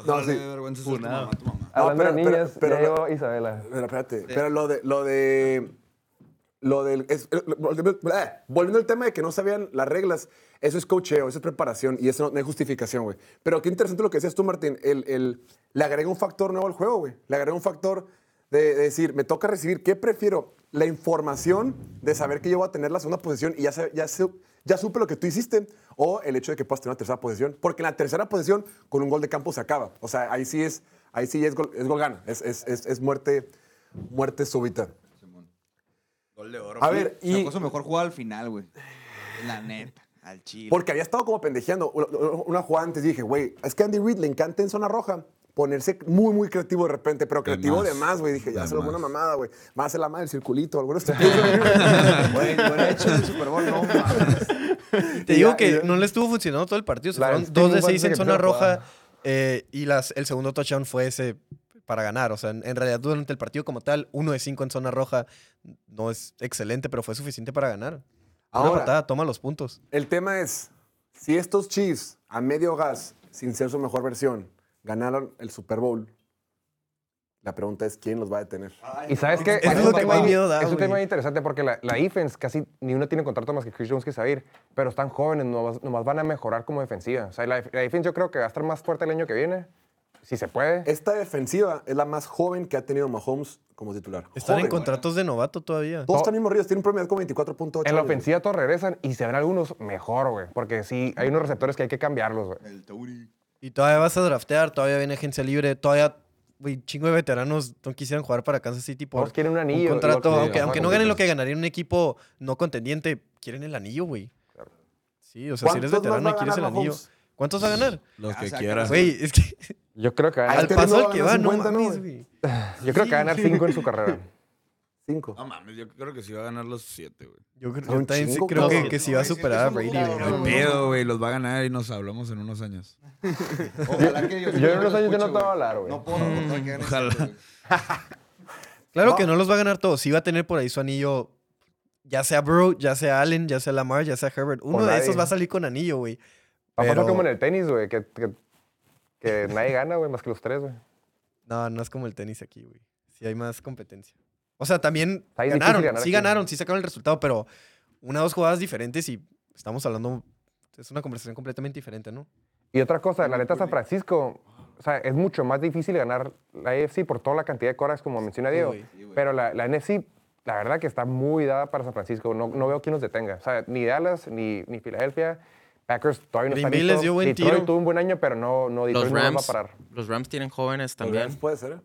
Ojalá No, le sí. dé vergüenza ser tu mamá, tu mamá. Hablando pero- de pero- niñas, pero no- llegó Isabela. Pero espérate, pero lo de, lo de, lo del, es- eh, eh, volviendo al tema de que no sabían las reglas, eso es cocheo, eso es preparación y eso no, no hay justificación, güey. Pero qué interesante lo que decías tú, Martín, el, el- le agrega un factor nuevo al juego, güey. Le agrega un factor de, de decir, me toca recibir, ¿qué prefiero? La información de saber que yo voy a tener la segunda posición y ya, sé- ya, sé- ya supe lo que tú hiciste, o el hecho de que puedas tener una tercera posición, porque en la tercera posición, con un gol de campo se acaba. O sea, ahí sí es, ahí sí es gol, es gol gana, es, es, es, es muerte, muerte súbita. Gol de oro. A ver, y su mejor jugada al final, güey. La neta, al chile. porque había estado como pendejeando una- una jugada antes, dije, güey, es que Andy Reid le encanta en zona roja ponerse muy, muy creativo de repente, pero creativo de más, güey. Dije, ya se lo una mamada, güey. Va a hacer la madre del circulito, alguna lo hubiera hecho el Super Bowl, no mames. Te Y digo ya- que ya- no le estuvo funcionando todo el partido. Se fueron dos de seis en zona roja eh, y las, el segundo touchdown fue ese para ganar. O sea, en, en realidad durante el partido como tal, uno de cinco en zona roja no es excelente, pero fue suficiente para ganar. Una Ahora, patada, toma los puntos. el tema es, si estos Chiefs a medio gas, sin ser su mejor versión, ganaron el Super Bowl, la pregunta es, ¿quién los va a detener? Y sabes que es lo que más miedo da, es un tema interesante porque la, la defense casi ni uno tiene contrato más que Chris Jones que Sabir, pero están jóvenes, nomás, nomás van a mejorar como defensiva. O sea, la, la defense yo creo que va a estar más fuerte el año que viene, si se puede. Esta defensiva es la más joven que ha tenido Mahomes como titular. Están en contratos de novato todavía. Todos están mismos ríos, tienen un promedio como 24.8. En la ofensiva todos regresan y se ven algunos mejor, güey. Porque sí, hay unos receptores que hay que cambiarlos, güey. El Tauri. Y todavía vas a draftear, todavía viene agencia libre, todavía, güey, chingo de veteranos no quisieran jugar para Kansas City por Todos quieren un anillo. un contrato. que- aunque aunque no ganen lo que ganaría un equipo no contendiente, quieren el anillo, güey. Sí, o sea, si eres ¿Cuántos más veterano y quieres el anillo. ¿Cuántos va a ganar? Los que saca- quieras. Güey, es que Yo creo que va a Al paso al que va no 50, ¿no, mames, güey. yo creo que va a ganar cinco en su carrera. Cinco. No mames, yo creo que sí va a ganar los siete, güey. Yo, creo- yo también sí chingo, creo que, que sí va a superar a Brady, güey. El pedo, güey, los va a ganar y nos hablamos en unos años. Ojalá que Yo en unos años yo no te voy a hablar, güey. No puedo gane Ojalá. Claro No. que no los va a ganar todos. Sí va a tener por ahí su anillo, ya sea Burrow, ya sea Allen, ya sea Lamar, ya sea Herbert. Uno de esos va a salir con anillo, güey. Va a pasar Pero- como en el tenis, güey, que, que, que nadie gana, güey, más que los tres, güey. No, no es como el tenis aquí, güey. Sí hay más competencia. O sea, también Está ganaron, ganar sí aquí. ganaron, sí sacaron el resultado, pero una o dos jugadas diferentes y estamos hablando, es una conversación completamente diferente, ¿no? Y otra cosa, la neta San Francisco, o sea, es mucho más difícil ganar la AFC por toda la cantidad de coras, como menciona Diego. güey. Pero la, la NFC, la verdad que está muy dada para San Francisco. No, no veo quién nos detenga. O sea, ni Dallas, ni, ni Filadelfia. Packers todavía no Green les listos. dio buen Detroit tiro. tuvo un buen año, pero no, no Detroit Los no nos va a Rams, parar. los Rams tienen jóvenes También también. puede ser, ¿eh?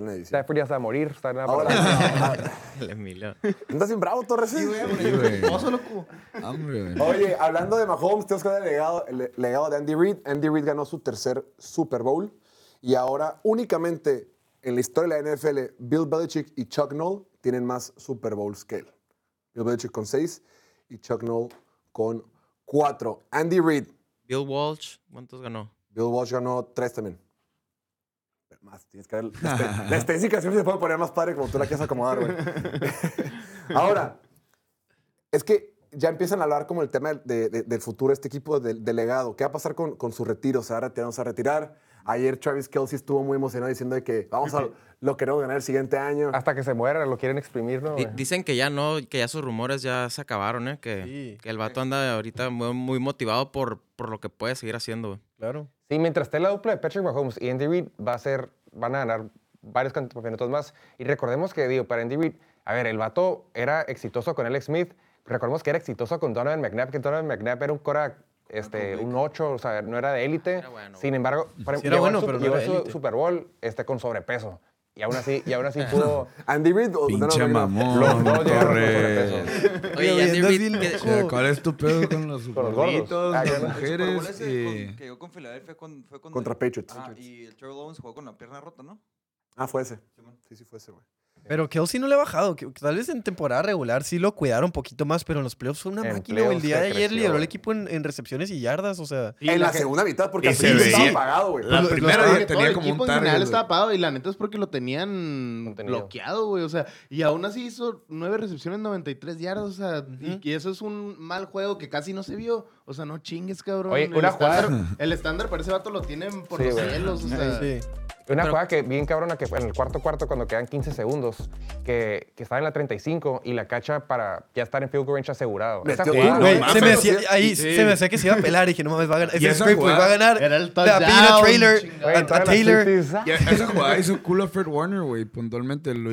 Está en la edición. Stafford ya se va a morir. Está en la Ahora, parada. El Emilio. ¿andas bien bravo, Torres? Sí, güey. Oso, loco. Hombre, güey. Oye, hablando de Mahomes, tenemos que dar el legado, el legado de Andy Reid. Andy Reid ganó su tercer Super Bowl y ahora únicamente en la historia de la NFL, Bill Belichick y Chuck Noll tienen más Super Bowls que él. Bill Belichick con seis y Chuck Noll con cuatro. Andy Reid, Bill Walsh, ¿cuántos ganó? Bill Walsh ganó tres también. Más, tienes que ver. La, la estadística siempre se puede poner más padre como tú la quieres acomodar, güey. Ahora, es que ya empiezan a hablar como el tema de- de- del futuro de este equipo, del, del legado. ¿Qué va a pasar con, con su retiro? ¿Se va a retirar o no se va a retirar? Ayer Travis Kelsey estuvo muy emocionado diciendo de que vamos a lo queremos ganar el siguiente año. Hasta que se muera, lo quieren exprimir, ¿no? Di- dicen que ya no, que ya sus rumores ya se acabaron, ¿eh? Que, Sí. que el vato anda ahorita muy, muy motivado por, por lo que puede seguir haciendo, güey. Claro. Sí, mientras esté la dupla de Patrick Mahomes y Andy Reid, va a ser, van a ganar varios campeonatos más. Y recordemos que, digo, para Andy Reid, A ver, el vato era exitoso con Alex Smith. Recordemos que era exitoso con Donovan McNabb, que Donovan McNabb era un Cora, este, un 8, o sea, no era de élite. Bueno, Sin embargo, Sí era bueno, Sup- pero no llegó era al su- élite. Super Bowl este, con sobrepeso. Y aún así, y aún así pudo... Andy Reid o Pinche mamón. Los dos llegaron con Torres. sobrepeso. Oye, y Andy Reid, que- sea, ¿Cuál es tu pedo con los Con los gordos. gorditos, Ah, las ya no. El Super Bowl mujeres ese y... con- que llegó con Filadelfia con- fue con Contra Patriots. Ah, y el Trevor Lawrence jugó con la pierna rota, ¿no? Ah, fue ese. Sí, sí, fue ese, güey. Pero Kelsey no le ha bajado. que- Tal vez en temporada regular sí lo cuidaron un poquito más, pero en los playoffs fue una En máquina. El playoffs día de ayer creció, lideró el equipo en, en recepciones y yardas, o sea... Y en la, segunda mitad, porque al principio estaba apagado, güey. La primera lo- ya todo tenía el como equipo un en general target, estaba güey. apagado y la neta es porque lo tenían Contenido. bloqueado, güey. O sea, y aún así hizo nueve recepciones, 93 yardas. O sea, y, y eso es un mal juego que casi no se vio. O sea, no chingues, cabrón. Oye, el una estándar, jugada- el estándar para ese vato lo tienen por Sí, los cielos. O sea, Sí. Una Pero- jugada que bien cabrona que fue en el cuarto cuarto cuando quedan 15 segundos, que, que estaba en la 35 y la cacha para ya estar en field goal range asegurado. Esa jugada, se me hacía, ahí Sí. se me hacía que se iba a pelar y dije, no mames, va a ganar. Y Ese scrape, güey, va a ganar. Era el touchdown, Trailer, a, a Taylor. 50s, Y esa jugada hizo cool a Fred Warner, güey. Puntualmente lo,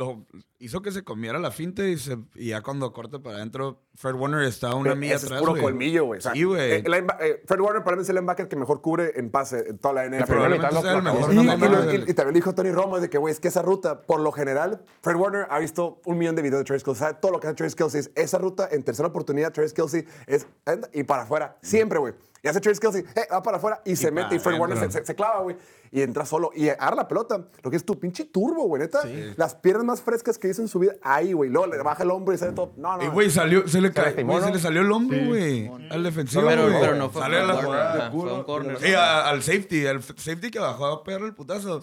lo hizo que se comiera la finta y, se, y ya cuando corta para adentro, Fred Warner está una milla Ese es atrás, puro güey. colmillo, güey. O sea, Sí, güey. eh, eh, Fred Warner para mí es el linebacker que mejor cubre en pase en toda la NFL. La primera mitad Probablemente lo sea el mejor flacó. Y, no y y- y también dijo Tony Romo de que, güey, es que esa ruta, por lo general, Fred Warner ha visto un millón de videos de Travis Kelsey. Sabe todo lo que hace Travis Kelsey. es Esa ruta, en tercera oportunidad, Travis Kelsey es y para afuera. Siempre, güey. Y hace Travis Kelsey, eh, va para afuera y, se mete y Fred Warner se, adentro. se- se clava, güey. Y entra solo y agarra la pelota. Lo que es tu pinche turbo, güey, neta. Las piernas más frescas que hizo en su vida, ahí, güey. Luego le baja el hombro y sale todo. No, no. Y, güey, salió, se le, ca- güey, se le salió el hombro, güey. Al defensivo, Pero, güey. pero no fue Sale un la corner, jugada fue un corner. Sí, a- al safety, al safety que bajó a pegarle el putazo.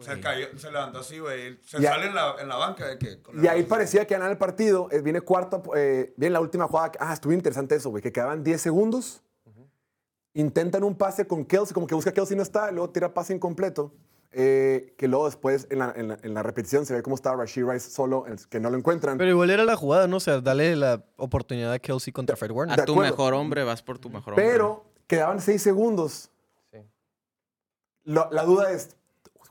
se cayó, se levantó así, güey. Se sale en la, en la banca de que... con Y la- ahí parecía que ganar el partido. eh, viene cuarto, eh, viene la última jugada. Ah, estuvo interesante eso, güey. Que quedaban 10 segundos. Intentan un pase con Kelsey, como que busca a Kelsey y no está. luego tira pase incompleto. eh, que luego después en la, en la- en la repetición se ve cómo estaba Rashid Rice solo, el- que no lo encuentran. Pero igual era la jugada, ¿no? O sea, dale la oportunidad a Kelsey contra Fred Warner. A tu mejor hombre, vas por tu mejor hombre. Pero quedaban 6 segundos. Sí. Lo- la duda es,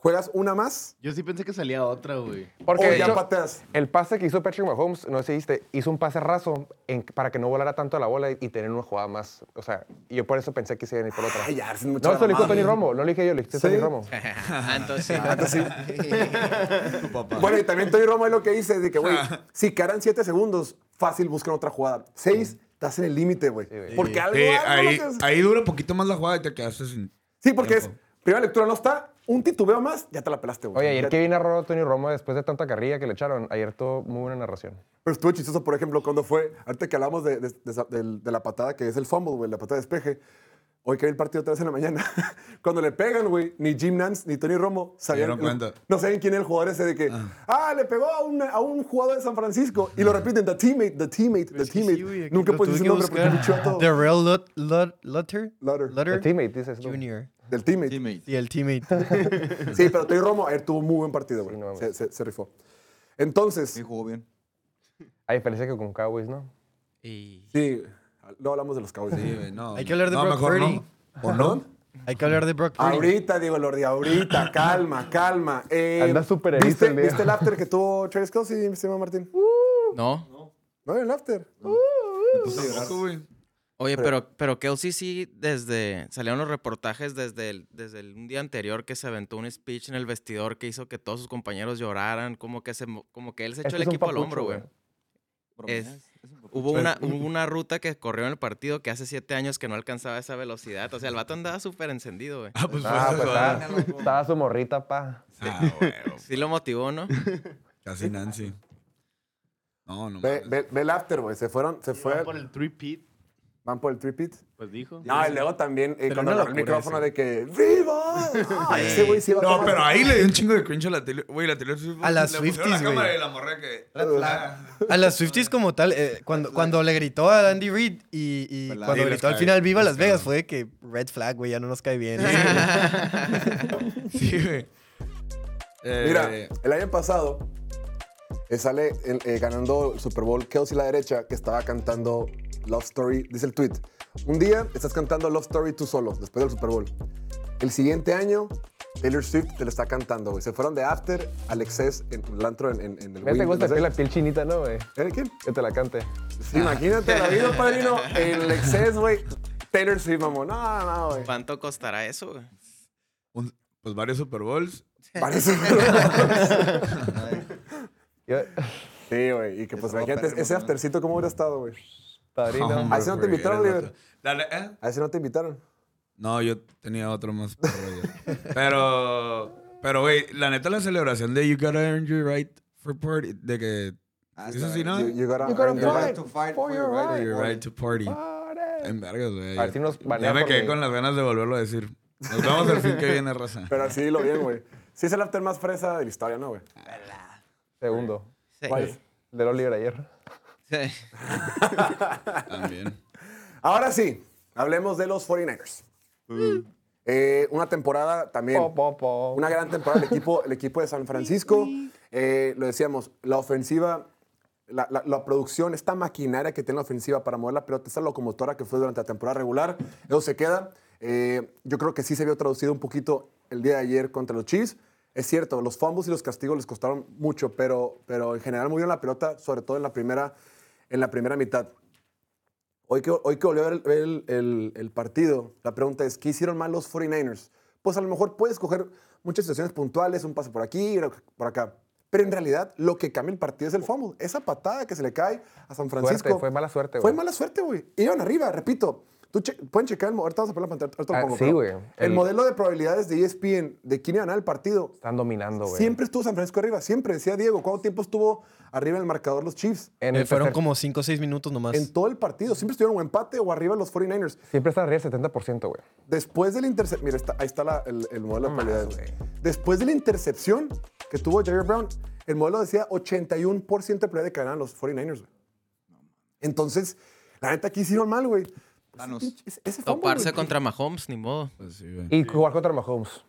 ¿juegas una más Yo sí pensé que salía otra, güey. Porque o de ya hecho, pateas? el pase que hizo Patrick Mahomes, no sé si viste, hizo un pase raso en- para que no volara tanto la bola y, y tener una jugada más. O sea, yo por eso pensé que se iba a ir por otra. Ay, ya, es mucha no, esto lo dijo mamada. Tony Romo, no lo dije yo, lo dijiste Sí. Tony Romo. Ah, entonces. Tu papá. Bueno, y también Tony Romo es lo que dice, de que, güey, si quedaran 7 segundos, fácil buscan otra jugada. 6, estás en el límite, güey. Porque algo, Sí, algo ahí, dura poquito más la jugada y te quedaste sin... Sí, porque es, primera lectura no está, un titubeo más, ya te la pelaste, güey. Oye, ayer que bien narró Tony Romo después de tanta carrilla que le echaron, ayer tuvo muy buena narración. Pero estuvo chistoso, por ejemplo, cuando fue, ahorita que hablamos de, de- de esa- del- de la patada, que es el fumble, güey, la patada de despeje. Hoy que vi el partido otra vez en la mañana. Cuando le pegan, güey, ni Jim Nance ni Tony Romo sabían. No saben quién es el jugador ese de que, ah, le pegó a un, a un jugador de San Francisco. Y lo repiten, the teammate, the teammate, the sí, güey, aquí Nunca lo puedes decir que nombre porque buscar. Darrell Lut- Lut- Lutter. Lutter. Lutter teammate, dices. Junior. Del teammate. Teammate. Sí, el teammate. Sí, pero Tony Romo ayer tuvo un muy buen partido, güey. Sí, no mames. se, se- se rifó. Entonces, Sí, jugó bien. A diferencia que con Cowboys, ¿no? Y sí, no hablamos de los Cowboys. Sí, güey, no. Hay que hablar de no, Brock mejor Purdy. no. ¿O no? Hay que hablar de Brock Purdy. Ahorita, Diego Lordi, ahorita, calma, calma. Eh, Anda súper ¿viste, el. ¿Viste el after que tuvo Travis Kelsey, mi estimado Martín? no. ¿No el after? Tampoco, güey. Oye, pero, pero Kelsey sí, desde. Salieron los reportajes desde, el, desde el, un día anterior que se aventó un speech en el vestidor que hizo que todos sus compañeros lloraran. Como que, se, mo- como que él se echó el es un equipo al hombro, güey. Hubo una, hubo una ruta que corrió en el partido que hace siete años que no alcanzaba esa velocidad. O sea, el vato andaba súper encendido, güey. Ah, pues fue Ah, pues jugada. estaba, estaba su morrita, pa. Ah, güey. Sí lo motivó, ¿no? Casi Nancy. No, no. Ve, mames. ve- ve el after, güey. Se fueron, se fue. Por el three pit, Van por el tripit. pues dijo. No, y luego también eh, cuando agarró el micrófono ese. de que ¡Viva! Ay, ese güey sí va No, pero ahí le dio un chingo de cringe a la tele. Güey, la tele. A las Swifties, la cámara güey. y la morra que. A las Swifties como tal, eh, cuando, cuando le gritó a Andy Reid y, y la- cuando Sí, gritó al final Viva Las Vegas fue que red flag, güey, ya no nos cae bien. Sí, güey. Eh, Mira, el año pasado eh, sale eh, ganando el Super Bowl Kelsey la derecha que estaba cantando Love Story. Dice el tweet. Un día estás cantando Love Story tú solo, después del Super Bowl. El siguiente año Taylor Swift te lo está cantando, güey. Se fueron de After al Excess en el antro en, en, en el Me te gusta no sé. la piel chinita, ¿no, güey? ¿Eh, ¿Quién? Que te la cante. Sí, imagínate la vida, padrino. En el Excess, güey. Taylor Swift, mamón. No, no, güey. ¿Cuánto costará eso, güey? Un- pues varios Super Bowls. Parece. Yo- Sí, güey. Y que pues imagínate ese aftercito, ¿cómo hubiera estado, güey? Padrino. Hombre, ¿A ese no te invitaron, Oliver? Dale, ¿eh? A ese no te invitaron. No, yo tenía otro más. Pero, pero, güey, la neta, la celebración de You Gotta Earn Your Right for Party, de que. ¿Eso sí, no? You, you gotta You gotta earn your fight right. to fight for your For right. your right to party. Party. En vergas, güey. A ver si nos Ya me quedé con las ganas de volverlo a decir. Nos vemos el fin que viene, raza. Pero así lo bien, güey. Sí es el after más fresa de la historia, ¿no, güey? Segundo. Sí. ¿Cuál es? Del Oliver ayer. Sí. También. Ahora sí, hablemos de los 49ers. Eh, una temporada también. Po, po, po. Una gran temporada el equipo, el equipo de San Francisco. Eh, lo decíamos, la ofensiva, la, la- la producción, esta maquinaria que tiene la ofensiva para mover la pelota, esa locomotora que fue durante la temporada regular, eso se queda. Eh, yo creo que sí se vio traducido un poquito el día de ayer contra los Chiefs. Es cierto, los fumbles y los castigos les costaron mucho, pero, pero en general movieron la pelota, sobre todo en la primera, en la primera mitad. Hoy que, hoy que volvió a ver el, partido, la pregunta es, ¿qué hicieron mal los 49ers? Pues a lo mejor puedes coger muchas situaciones puntuales, un pase por aquí, por acá. Pero en realidad, lo que cambia el partido es el fumble. Esa patada que se le cae a San Francisco. Suerte, fue mala suerte, Fue güey. mala suerte, güey. Iban arriba, repito. Tú che- pueden checar el mo- Ahorita vamos a poner la pantalla. ahorita lo pongo, sí, pero güey. El, El- modelo de probabilidades de ESPN de quién iba a ganar el partido Están dominando, güey. siempre estuvo San Francisco arriba. Siempre, decía Diego. ¿Cuánto tiempo estuvo arriba en el marcador los Chiefs? En Eh, el fueron tercer- como 5 o 6 minutos nomás. En todo el partido. Siempre estuvieron o empate o arriba los 49ers. Siempre está arriba el 70%, güey. Después de la intercepción, mira, está- ahí está la- el, el modelo de No probabilidades. Después de la intercepción que tuvo Jerry Brown, el modelo decía 81% de probabilidad de que ganaran los 49ers. güey. Entonces, la neta aquí hicieron mal, güey. Danos. Ese, ese fumble, Toparse güey. contra Mahomes, ni modo. Pues sí. Y jugar contra Mahomes.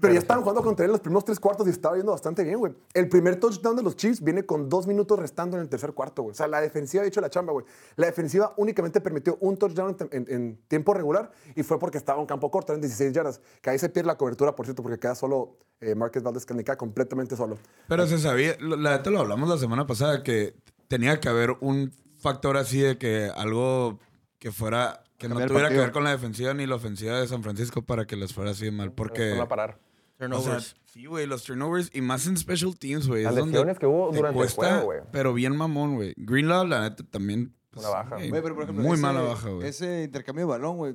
Pero ya estaban jugando contra él en los primeros tres cuartos y estaba yendo bastante bien, güey. El primer touchdown de los Chiefs viene con dos minutos restando en el tercer cuarto, güey. O sea, la defensiva ha hecho la chamba, güey. La defensiva únicamente permitió un touchdown en, en- en tiempo regular y fue porque estaba un campo corto, eran 16 yardas. Que ahí se pierde la cobertura, por cierto, porque queda solo eh, Marquez Valdez Canica completamente solo. Pero se sabía, la neta lo hablamos la semana pasada, que tenía que haber un factor así de que algo que fuera, que no tuviera que ver con la defensiva ni la ofensiva de San Francisco para que les fuera así de mal. Porque, No van a parar. o sea, Turnovers. sí, güey, los turnovers y más en special teams, güey. Las es donde lesiones que hubo te durante el juego, güey. Pero bien mamón, güey. Greenlaw, la neta, también. pues, Una baja. pero por ejemplo, muy ese- mala baja, güey. Ese intercambio de balón, güey.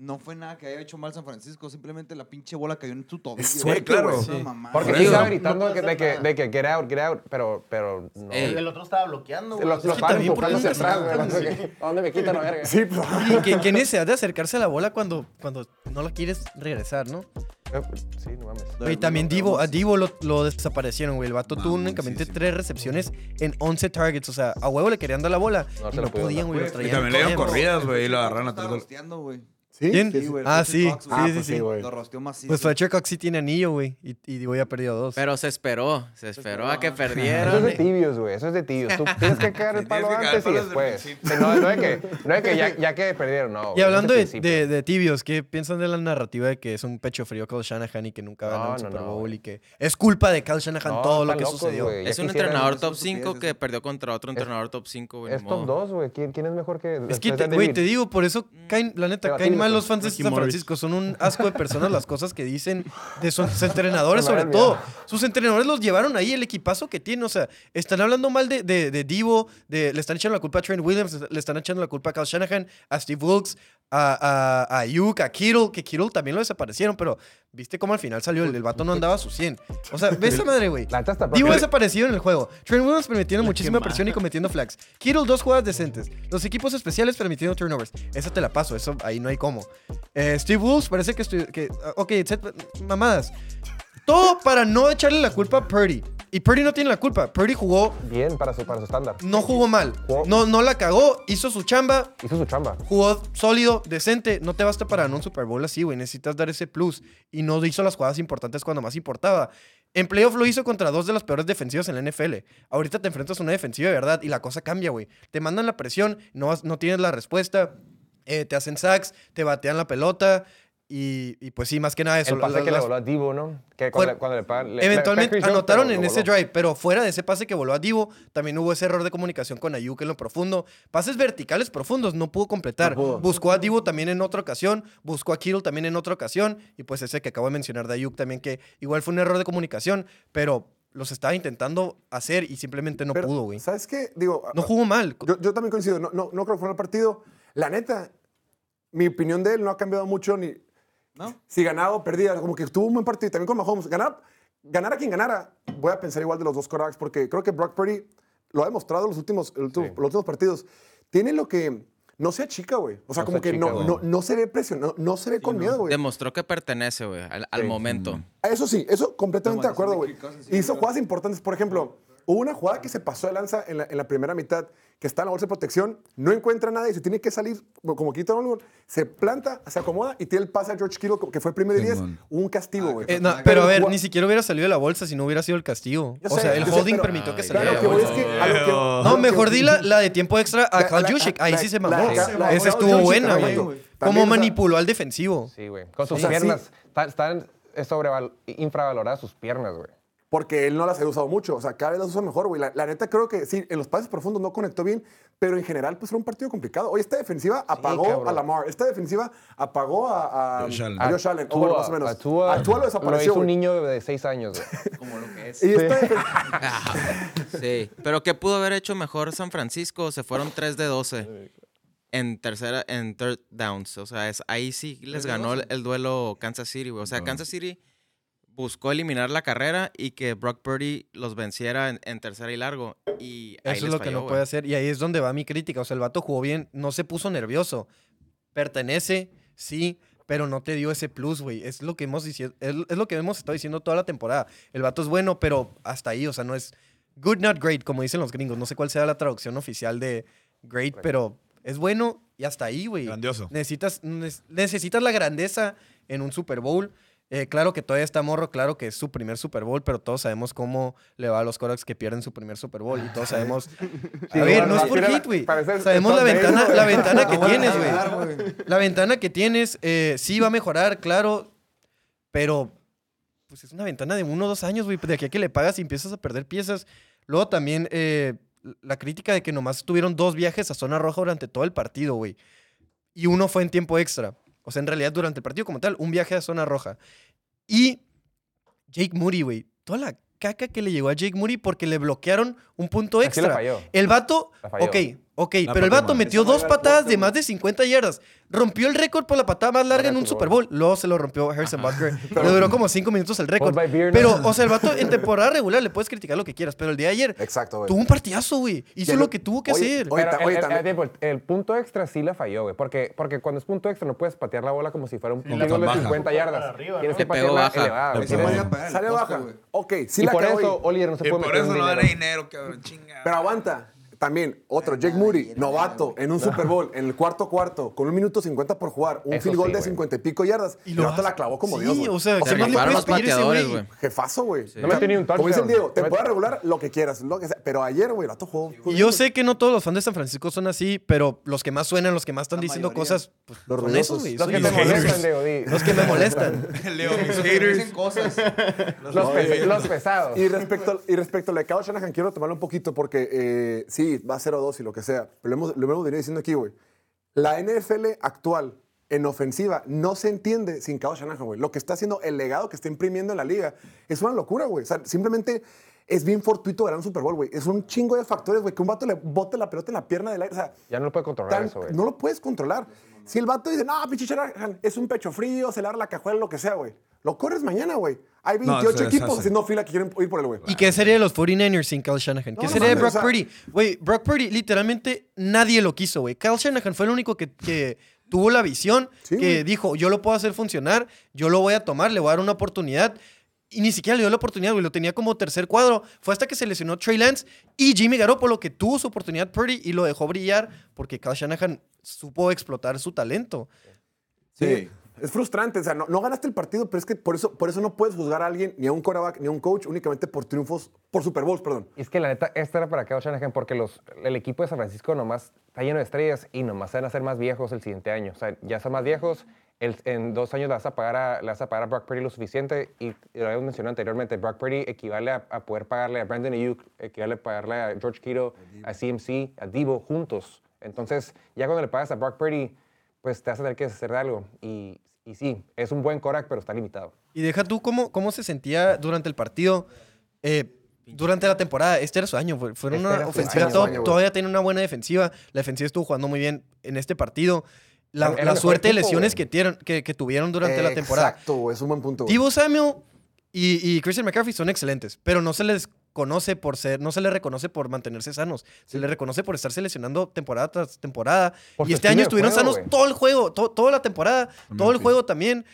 No fue nada que haya hecho mal San Francisco, simplemente la pinche bola cayó en su tobillo. Güey. suerte, claro. Sí. Porque Por sí eso. estaba gritando No que- puede de, que, de que get out, get out, pero, pero no. El otro estaba bloqueando, güey. Los, los que van también por empujando hacia atrás, güey. ¿A dónde me quitan la verga? Sí, pues, Y qué, necesidad de acercarse a la bola cuando, cuando no la quieres regresar, ¿no? Eh, Sí, no mames. Y también Divo, a Divo lo, lo desaparecieron, güey. El vato tuvo únicamente tres recepciones en 11 targets. O sea, a huevo le querían dar la bola No y se no podían, güey. Lo Güey, traían Y también le dieron corridas, güey, y lo agarraron a rosteando, güey. ¿Sí? ¿Quién? Sí, güey, Ah, sí. Cox, Ah, sí, pues sí. sí, güey. Lo rosteó macizo. Pues Fletcher Cox sí tiene anillo, güey. Y, y Divo ya perdió dos. Pero se esperó, se esperó a que Eso es perdieran. de tibios, güey. Eso es de tibios. Tú tienes que cagar el palo antes y después. No, no es que, no es que ya, ya que perdieron, no. y güey, hablando de, de- de tibios, ¿qué piensan de la narrativa de que es un pecho frío Kyle Shanahan y que nunca ganó No, un Super no, Bowl y que es culpa de Kyle Shanahan No, todo lo que sucedió? güey. Es un entrenador top estupidez, 5 es- que perdió contra otro entrenador top 5, güey. Es top modo. 2, güey. ¿Quién, ¿Quién es mejor que Es que, güey, te digo, por eso caen, la neta, caen Tillerson, mal los fans de San. Francisco. Son un asco de personas las cosas que dicen de sus entrenadores, sobre todo. Sus entrenadores los llevaron ahí, el equipazo que tiene. O sea, están hablando mal de, de, de Divo, de, le están echando la culpa a Trent Williams, le están echando la culpa a Kyle Shanahan, a Steve Wilkes, a, a, a Ayuk, a Kittle, que Kittle también lo desaparecieron, pero viste cómo al final salió, el, el vato no andaba a su 100. O sea, ve esa madre, güey. Divo desaparecido en el juego. Trent Williams permitiendo muchísima presión y cometiendo flags. Kittle dos jugadas decentes. Los equipos especiales permitiendo turnovers. Esa te la paso, eso ahí no hay cómo. Eh, Steve Wolves parece que. Que, ah, ok, set- mamadas. Todo para no echarle la culpa a Purdy. Y Purdy no tiene la culpa. Purdy jugó, Bien para su, para su estándar. no jugó mal. Jugó- No, no la cagó, hizo su chamba, Hizo su chamba. jugó sólido, decente. No te basta para ganar un Super Bowl así, güey. Necesitas dar ese plus. Y no hizo las jugadas importantes cuando más importaba. En playoff lo hizo contra dos de las peores defensivas en la NFL. Ahorita te enfrentas a una defensiva de verdad y la cosa cambia, güey. Te mandan la presión, no, no tienes la respuesta, eh, te hacen sacks, te batean la pelota. Y, y pues sí, más que nada eso. El pase las- que le voló a Divo, ¿no? Que cuando, le- cuando le pagan... le- Eventualmente le- anotaron en ese drive, pero fuera de ese pase que voló a Divo, también hubo ese error de comunicación con Ayuk en lo profundo. Pases verticales profundos, no pudo completar. No pudo. Buscó a Divo también en otra ocasión, buscó a Kittle también en otra ocasión, y pues ese que acabo de mencionar de Ayuk también, que igual fue un error de comunicación, pero los estaba intentando hacer y simplemente no Pero, pudo, güey. ¿Sabes qué? Digo, No jugó mal. Yo, yo también coincido, no, no, no creo que fuera el partido. La neta, mi opinión de él no ha cambiado mucho ni ¿No? si ganaba o perdía, como que tuvo un buen partido. También con Mahomes, ganar, ganar a quien ganara, voy a pensar igual de los dos quarterbacks porque creo que Brock Purdy lo ha demostrado en los últimos, los últimos partidos. Tiene lo que no se achica, güey. O sea, No como se que achica, no, no, no se ve presión, no, se ve con miedo, güey. Demostró que pertenece, güey, al, al momento. Eso sí, eso completamente de acuerdo, güey. Hizo jugadas importantes. Por ejemplo, hubo una jugada que se pasó de lanza en la, en la primera mitad, que está en la bolsa de protección, no encuentra nada y se tiene que salir, como quita un gol, se planta, se acomoda y tiene el pase a George Kittle, que fue el diez, Simón. un castigo, güey. Eh, no, pero a ver, ni siquiera hubiera salido de la bolsa si no hubiera sido el castigo. Yo o sé, sea, el sé, holding pero- permitió que saliera. Claro, es que... que- No, que- mejor di la, la de tiempo extra a la- Juszczyk. Ahí la- sí se mamó. Esa estuvo buena, güey. Cómo manipuló al defensivo. Sí, güey. Con sus piernas. Están, infravaloradas sus piernas, güey. Porque él no las ha usado mucho. O sea, cada vez las usa mejor, güey. La, la neta creo que sí, en los pases profundos no conectó bien, pero en general, pues era un partido complicado. Hoy esta defensiva apagó cabrón. a Lamar. Esta defensiva apagó a, a, Josh Allen. a Josh Allen. O bueno, más o menos. a Tua A Tua lo lo desapareció. hizo un niño de 6 años, güey. Como lo que es. Y esta Sí, pero ¿qué pudo haber hecho mejor San Francisco? Se fueron 3 de 12 en tercera, en third downs. O sea, es, ahí sí les ganó el, el duelo Kansas City, güey. O sea, No. Kansas City buscó eliminar la carrera y que Brock Purdy los venciera en, en tercera y largo. Y ahí Eso les es lo que falló, no güey. puede hacer. Y ahí es donde va mi crítica. O sea, el vato jugó bien, no se puso nervioso. Pertenece, sí, pero no te dio ese plus, güey. Es lo que hemos es, es lo que hemos estado diciendo toda la temporada. El vato es bueno, pero hasta ahí, o sea, no es good, not great, como dicen los gringos. No sé cuál sea la traducción oficial de great, pero es bueno y hasta ahí, güey. Grandioso. Necesitas, necesitas la grandeza en un Super Bowl. Eh, claro que todavía está morro, claro que es su primer Super Bowl, pero todos sabemos cómo le va a los Corax que pierden su primer Super Bowl. Y todos sabemos. A Sí, ver, no es por hit, güey. Sabemos la ventana, la ventana que tienes, güey. La ventana que tienes, eh, sí va a mejorar, claro, pero pues es una ventana de uno o dos años, güey. De aquí a que le pagas y empiezas a perder piezas. Luego también eh, la crítica de que nomás tuvieron dos viajes a zona roja durante todo el partido, güey. Y uno fue en tiempo extra. O sea, en realidad durante el partido como tal, un viaje a zona roja. Y Jake Moody, güey. Toda la caca que le llegó a Jake Moody porque le bloquearon un punto Así extra. falló. El vato, La falló. ok, ok, La pero el vato metió dos patadas de más de 50 yardas. Rompió el récord por la patada más larga en un Super Bowl. Luego se lo rompió Harrison Butker. Le duró como cinco minutos el récord. Pero, o sea, el vato en temporada regular le puedes criticar lo que quieras, pero el día de ayer Exacto, güey. tuvo un partidazo, güey. Hizo lo lo- que tuvo que Oye, hacer. oye, Pero el, oye, el- también- el- el- el punto extra sí la falló, güey. Porque, porque cuando es punto extra no puedes patear la bola como si fuera un la field goal de baja. 50 yardas. arriba, Tienes ¿no? que Le pegó patearla baja. elevada, güey. Le pegó Tienes- baja. Sale baja. Ok, sí y la por cagó eso. Oliver no se Y puede por meter eso un no gana dinero. dinero, cabrón. Chinga. Pero aguanta. También, otro, Jake Moody, novato, en un Super Bowl, en el cuarto cuarto, con un minuto 50 por jugar, un Eso field goal sí, de güey. 50 y pico yardas, y Y lo lo vato hace. la clavó como Sí, Dios, güey. o sea, O ¿qué sea, más le rifaron puedes los pedir a ese pateadores, güey? güey. jefazo, güey. No metió ni un Como dice el touchdown. Diego, No temporada metió- regular, lo que quieras, lo que sea. Pero ayer, güey, el vato jugó. Y yo sé que no todos los fans de San Francisco son así, pero los que más suenan, los que más están La diciendo mayoría. cosas, pues, Los son ruidosos. esos, güey. Los son que los te haters. molestan, Diego, di. Los que me molestan. Leo, mis Dicen haters. cosas. Los, pes- los pesados. Y respecto, y respecto a lo de Kyle Shanahan, quiero tomarlo un poquito porque eh, sí, va a 0-2 y lo que sea. Pero lo hemos, lo hemos venido diciendo aquí, güey. La NFL actual en ofensiva no se entiende sin Kyle Shanahan, güey. Lo que está haciendo, el legado que está imprimiendo en la liga, es una locura, güey. O sea, simplemente es bien fortuito ganar un Super Bowl, güey. Es un chingo de factores, güey, que un vato le bote la pelota en la pierna del aire. O sea, Ya no lo puede controlar tan- eso, güey. no lo puedes controlar. Si el vato dice, no, pinche Shanahan, es un pecho frío, se le da la cajuela, lo que sea, güey. Lo corres mañana, güey. Hay No, 28 se equipos haciendo fila que quieren ir por el güey. ¿Y qué sería de los 49ers sin Kyle Shanahan? ¿Qué No, no sería de Brock o sea- Purdy? Güey, Brock Purdy literalmente nadie lo quiso, güey. Kyle Shanahan fue el único que, que tuvo la visión, Sí, que dijo, yo lo puedo hacer funcionar, yo lo voy a tomar, le voy a dar una oportunidad. Y ni siquiera le dio la oportunidad, güey. Lo tenía como tercer cuadro. Fue hasta que se lesionó Trey Lance y Jimmy Garoppolo, que tuvo su oportunidad Purdy y lo dejó brillar porque Kyle Shanahan supo explotar su talento. Sí. Es frustrante, o sea, no, no ganaste el partido, pero es que por eso, por eso no puedes juzgar a alguien, ni a un quarterback, ni a un coach, únicamente por triunfos, por Super Bowls, perdón. Y es que la neta, esta era para Kyle Shanahan porque los, el equipo de San Francisco nomás está lleno de estrellas y nomás se van a hacer más viejos el siguiente año. O sea, ya son más viejos el- en dos años le vas, a pagar a, le vas a pagar a Brock Purdy lo suficiente y, lo habíamos mencionado anteriormente, Brock Purdy equivale a, a poder pagarle a Brandon Ayuk, equivale a pagarle a George Kittle, a CMC, a Debo juntos. Entonces, ya cuando le pagas a Brock Purdy, pues te vas a tener que hacer de algo. Y, y sí, es un buen Korak, pero está limitado. Y deja tú cómo, cómo se sentía durante el partido. eh, durante la temporada, este era su año, fue, fue Este una ofensiva año, año, todavía tiene una buena defensiva, la defensiva estuvo jugando muy bien en este partido. La, suerte de lesiones que, tieron- que, que tuvieron durante la temporada. Exacto, es un buen punto. Divo Samuel y, y Christian McCaffrey son excelentes, pero no se les conoce por ser, no se les reconoce por mantenerse sanos, se les reconoce por estar seleccionando temporada tras temporada. Por y este año estuvieron juego, sanos todo el juego, to- toda la temporada, todo el sí. juego también.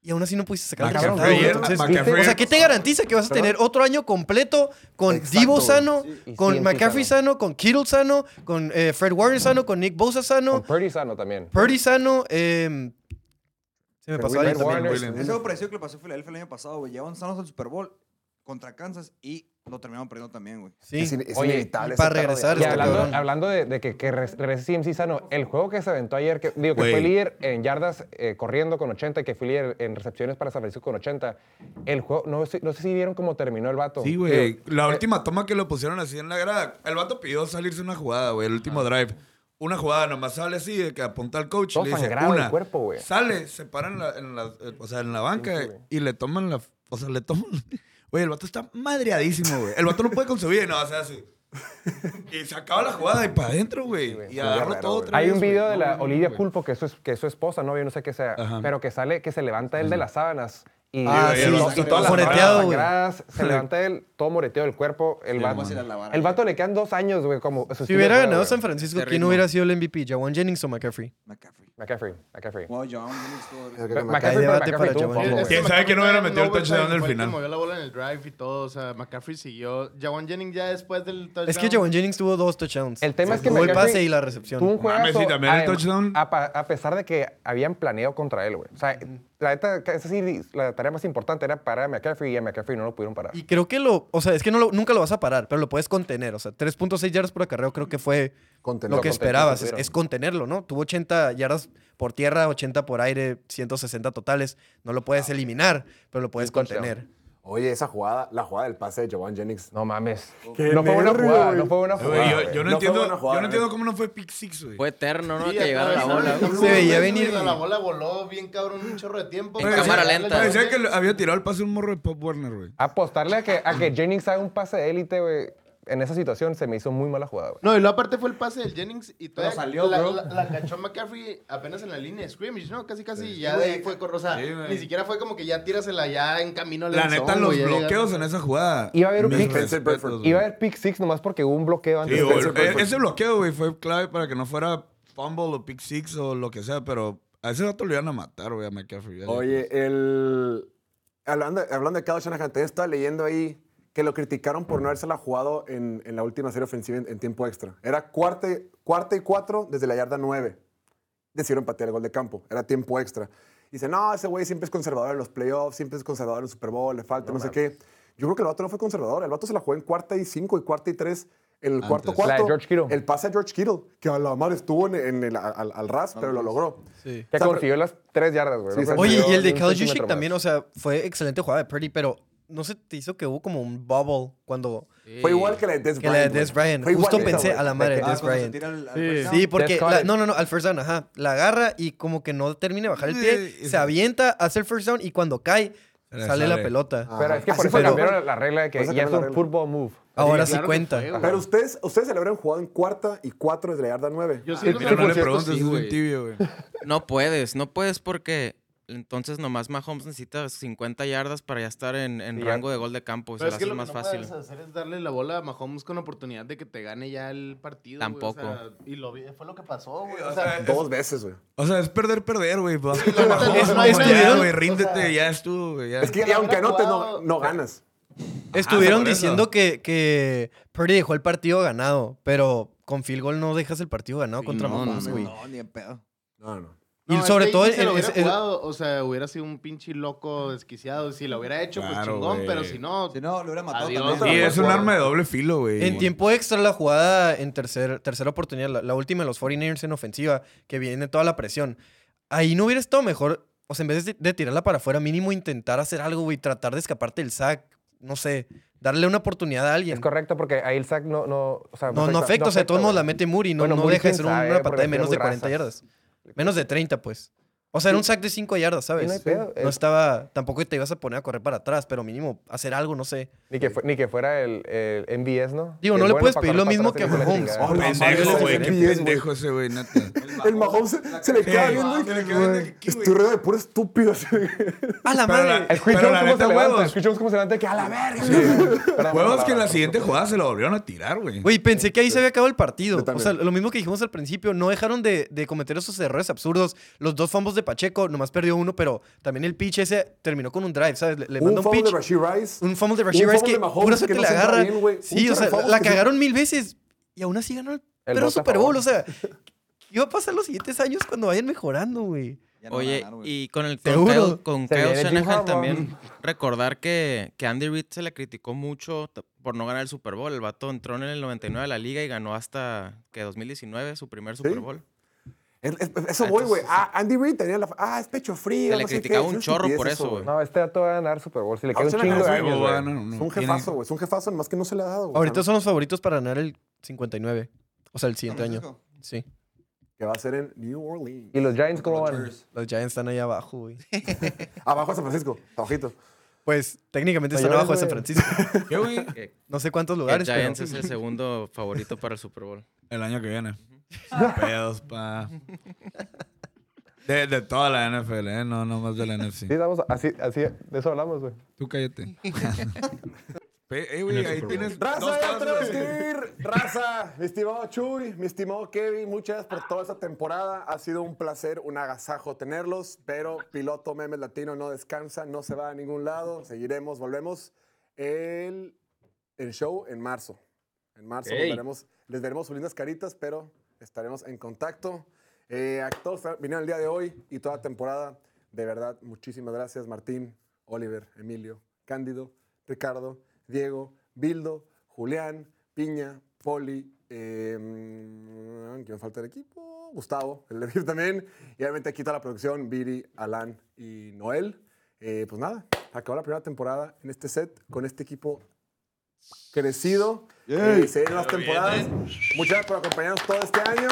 Y aún así no pudiste sacar el resultado. o sea, ¿qué te garantiza que vas a tener otro año completo con Exacto, Divo sano, Y con McCaffrey sano. sano, con Kittle sano, con eh, Fred Warner sano, con Nick Bosa sano, Con Purdy sano también. Purdy sano? eh, se me Pero pasó Will. Warner- que le pasó a Philadelphia el año pasado, güey. Llevaban sanos al Super Bowl contra Kansas y lo terminaron perdiendo también, güey. Sí. Es, es Oye, inevitable. para regresar, Y hablando, cabrón. hablando de, de que, que re- regrese CMC sano, el juego que se aventó ayer, que, digo que fue líder en yardas eh, corriendo con 80 y que fue líder en recepciones para San Francisco con 80, el juego, no sé, no sé si vieron cómo terminó el vato. Sí, güey. La eh, última toma que lo pusieron así en la grada, el vato pidió salirse una jugada, güey, el último drive. Una jugada, nomás sale así, de que apunta al coach Todo y le dice, sangrado el una, cuerpo, güey. sale, se para en la, en la- eh, o sea, en la banca Sí, y le toman la, o sea, le toman, güey, el vato está madreadísimo, güey. El vato no puede concebir, no, o sea, así. Y se acaba la jugada y para adentro, güey. y agarró guerrero, todo otra Hay vez, un video de la Olivia. Culpo, que es, su, que es su esposa, novio, no sé qué sea, Ajá. pero que sale, que se levanta él de las sábanas. Y, Ah, y- sí, y sí, todas sí, las moreteado, güey. se levanta él, todo moreteado del cuerpo. El, vato, el vato le quedan dos años, güey, como su Si hubiera ganado. San Francisco, ¿quién hubiera sido el MVP? ¿Jawan Jennings o McCaffrey? McCaffrey. McCaffrey, McCaffrey. Wow, John Jennings McCaffrey, McCaffrey Es ¿Quién sabe que no hubiera McCaffrey metido el touchdown el final? movió la bola en el drive y todo. O sea, McCaffrey siguió. Jawan Jennings ya después del touchdown. Es que Jawan Jennings tuvo dos touchdowns. El tema es que Tuvo el McCaffrey pase y la recepción. Tuvo un Mames, juegazo. y también el touchdown. A, pesar de que habían planeado contra él, güey. O sea, la neta, que esa sí, la tarea más importante era parar a McCaffrey y a McCaffrey no lo pudieron parar. Y creo que lo, o sea, es que no lo- nunca lo vas a parar, pero lo puedes contener. O sea, 3.6 yardas por acarreo creo que fue lo que esperabas. Es, es contenerlo, ¿no? Tuvo 80 yardas por tierra, 80 por aire, 160 totales. No lo puedes eliminar, pero lo puedes contener. Oye, esa jugada, la jugada del pase de Jovan Jennings. No mames. Qué No fue nervio, jugada, no fue Güey, jugada. yo, no, No entiendo, jugada, yo no entiendo cómo no fue pick six, güey. Fue eterno, ¿no? Sí, que llegara la bola. Se veía venir. La bola voló bien cabrón un chorro de tiempo. En Pero cámara lenta. le- Parecía que había tirado el pase un morro de Pop Warner, güey. Apostarle a que, a que Jennings haga un pase de élite, güey, en esa situación se me hizo muy mala jugada, güey. No, y luego aparte fue el pase del Jennings y todavía salió, la, bro. la, la cachó McCaffrey apenas en la línea de scrimmage, ¿no? Casi, casi. ya de ahí fue. O sea, Sí, güey. ni siquiera fue como que ya tírasela ya en camino al La neta, zone, los bloqueos en esa jugada. Iba a haber un pick. Respetos. Iba a haber pick six nomás porque hubo un bloqueo antes Sí, de güey, ese bloqueo, güey, fue clave para que no fuera fumble o pick six o lo que sea, pero a ese vato lo iban a matar, güey, a McCaffrey. Oye, el. Hablando, hablando de Kyle Shanahan, te estaba leyendo ahí que lo criticaron por no habérsela jugado en, en la última serie ofensiva en, en tiempo extra. Era cuarta, y- cuarta y cuatro desde la yarda nueve. Decidieron patear el gol de campo. Era tiempo extra. Dice, no, ese güey siempre es conservador en los playoffs, siempre es conservador en el Super Bowl, le falta, no, sé qué. Yo creo que el vato no fue conservador. El vato se la jugó en cuarta y cinco y cuarta y tres. En el cuarto Antes. cuarto. La de George Kittle. El pase a George Kittle, que a la madre estuvo en, en el, al, al ras, pero lo logró. Sí. Que O sea, consiguió las tres yardas, güey. Sí, No Oye, y el de Kyle Juszczyk también, o sea, fue excelente jugada de Purdy, pero no se te hizo que hubo como un bubble cuando... Fue igual que la de Des Que la de Bryant. Des. Bryant. Fue Justo pensé a la madre de Des Ah, Bryant. tira al- al Sí. porque... La- no, no, no, al first down, ajá. La agarra y como que no termina de bajar el pie, se avienta, hace el first down y cuando cae, Le sale la pelota. Pero es que por Así eso cambiaron la regla de que ya es un football move. Ahora Sí, sí claro que cuenta. fue. Pero ustedes, ustedes se le habrían jugado en cuarta y cuatro desde la yarda nueve. Yo sí, Sí, lo Mira, no le preguntes, es un tibio, güey. No puedes, no puedes porque entonces nomás Mahomes necesita 50 yardas para ya estar en, en Sí, ya. rango de gol de campo y se Pero le es que hace lo más que no fácil. puedes hacer es darle la bola a Mahomes con oportunidad de que te gane ya el partido. o Tampoco. sea, y lo vi- fue lo que pasó, güey. o O sea, sea, Dos veces, güey. O sea, es perder, perder, güey. Vas la con Mahomes, es- no, estuvieron- ya, güey, ríndete, o sea, ya estuvo, güey. ya. Es que que aunque anotes, no, no ganas. Estuvieron por eso. diciendo que, que Purdy dejó el partido ganado, pero con field goal no dejas el partido ganado contra no, Mahomes, no, güey. No, ni en pedo. No, no. Y no, sobre que todo sí se en- lo hubiera jugado, o sea, hubiera sido un pinche loco desquiciado. Si lo hubiera hecho, pues chingón, pero si no, Si no, lo hubiera matado Adiós. también. Sí, es un arma de doble filo, güey. En tiempo extra, la jugada en tercer, tercera oportunidad, la, la última de los 49ers en ofensiva, que viene toda la presión. ahí no hubiera estado mejor. O sea, en vez de, de tirarla para afuera, mínimo intentar hacer algo, güey, tratar de escaparte del sack. No sé, darle una oportunidad a alguien. Es correcto porque ahí el sack no... No, o sea, No, no afecta, o sea, de todos modos la mete Muri, no, Bueno, no Muri, deja de ser una porque patada de menos de 40 razas. yardas. Menos de 30, pues. O sea, era un sack de 5 yardas, ¿sabes? no hay pedo, No es- estaba, tampoco te ibas a poner a correr para atrás, pero mínimo hacer algo, no sé. Ni que, fu- ni que fuera el, el MBS, ¿no? Digo, no le bueno puedes pedir lo mismo que a Mahomes. Oh, Pendejo, güey. Qué pendejo ese güey. El Mahomes se, se le queda viendo rodeado de puro estúpido. ¡A la madre! Escuchamos Pero la cómo se levanta, huevos. escuchamos cómo se levanta que a la verga. Huevos que en la siguiente jugada se lo volvieron a tirar, güey. Güey, pensé que ahí se había acabado el partido. O sea, lo mismo que dijimos al principio, no dejaron de, cometer esos errores absurdos. Los dos fumbles de Pacheco, nomás perdió uno, pero también el pitch ese terminó con un drive, ¿sabes? Le, le manda Un un, fumble pitch. de Rashid Rice. Un fumble de Un Rashid Rice que pura que suerte no le agarra. bien, sí, o sea, la cagaron mil veces y aún así ganó el, El pero Super. Bowl. O sea, ¿qué va a pasar los siguientes años cuando vayan mejorando, güey? No Oye, ganar, y con el con con Kyle Shanahan también recordar que, que Andy Reid se le criticó mucho por no ganar el Super Bowl. El vato entró en el 99 de la liga y ganó hasta que 2019 su primer Super Bowl. Es- es- Eso Ah, voy, güey. Ah, Andy Reid tenía la. Ah, es pecho frío. Se le no criticaba un chorro por eso, güey. No, este dato va a ganar Super Bowl. Si le queda un se la chingo de años, güey. güey. No, no, Es un jefazo, güey. Es un jefazo, más que no se le ha dado. güey. Ahorita son los favoritos para ganar el 59. O sea, el siguiente año. Sí. Que va a ser en New Orleans. ¿Y los Giants cómo van? Los Giants están ahí abajo, güey. Abajo de San Francisco. Abajito. Pues técnicamente están abajo de San. Francisco. ¿Qué, güey? No sé cuántos lugares, pero... Giants es el segundo favorito para el Super Bowl. El año que viene. Sin Pedos, pa. De, de toda la NFL, ¿eh? No, no más de la NFC. Sí, estamos así, así, de eso hablamos, güey. Tú cállate. Eh, güey, ahí tienes Raza, ya tenemos que ir. Raza, mi estimado Chuy, mi estimado Kevin, muchas gracias por toda esta temporada. Ha sido un placer, un agasajo tenerlos, pero Piloto Memes Latino no descansa, no se va a ningún lado. Seguiremos, volvemos el, el show en marzo. En marzo volveremos- les veremos sus lindas caritas, pero estaremos en contacto. Eh, a todos vinieron el día de hoy y toda temporada, de verdad, muchísimas gracias, Martín, Oliver, Emilio, Cándido, Ricardo, Diego, Bildo, Julián, Piña, Poli, eh, ¿quién falta del equipo? Gustavo, el Viv también, y obviamente aquí toda la producción, Viri, Alan y Noel. Eh, pues nada, acabó la primera temporada en este set con este equipo crecido. Eh, se vienen las temporadas. Muchas gracias por acompañarnos todo este año.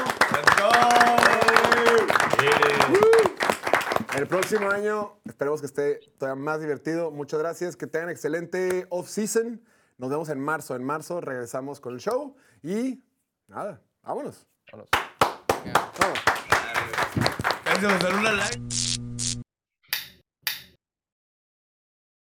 El próximo año esperemos que esté todavía más divertido. Muchas gracias. Que tengan excelente off-season. Nos vemos en marzo. En marzo regresamos con el show. Y nada, vámonos. Vámonos. Vámonos. Hacer una like.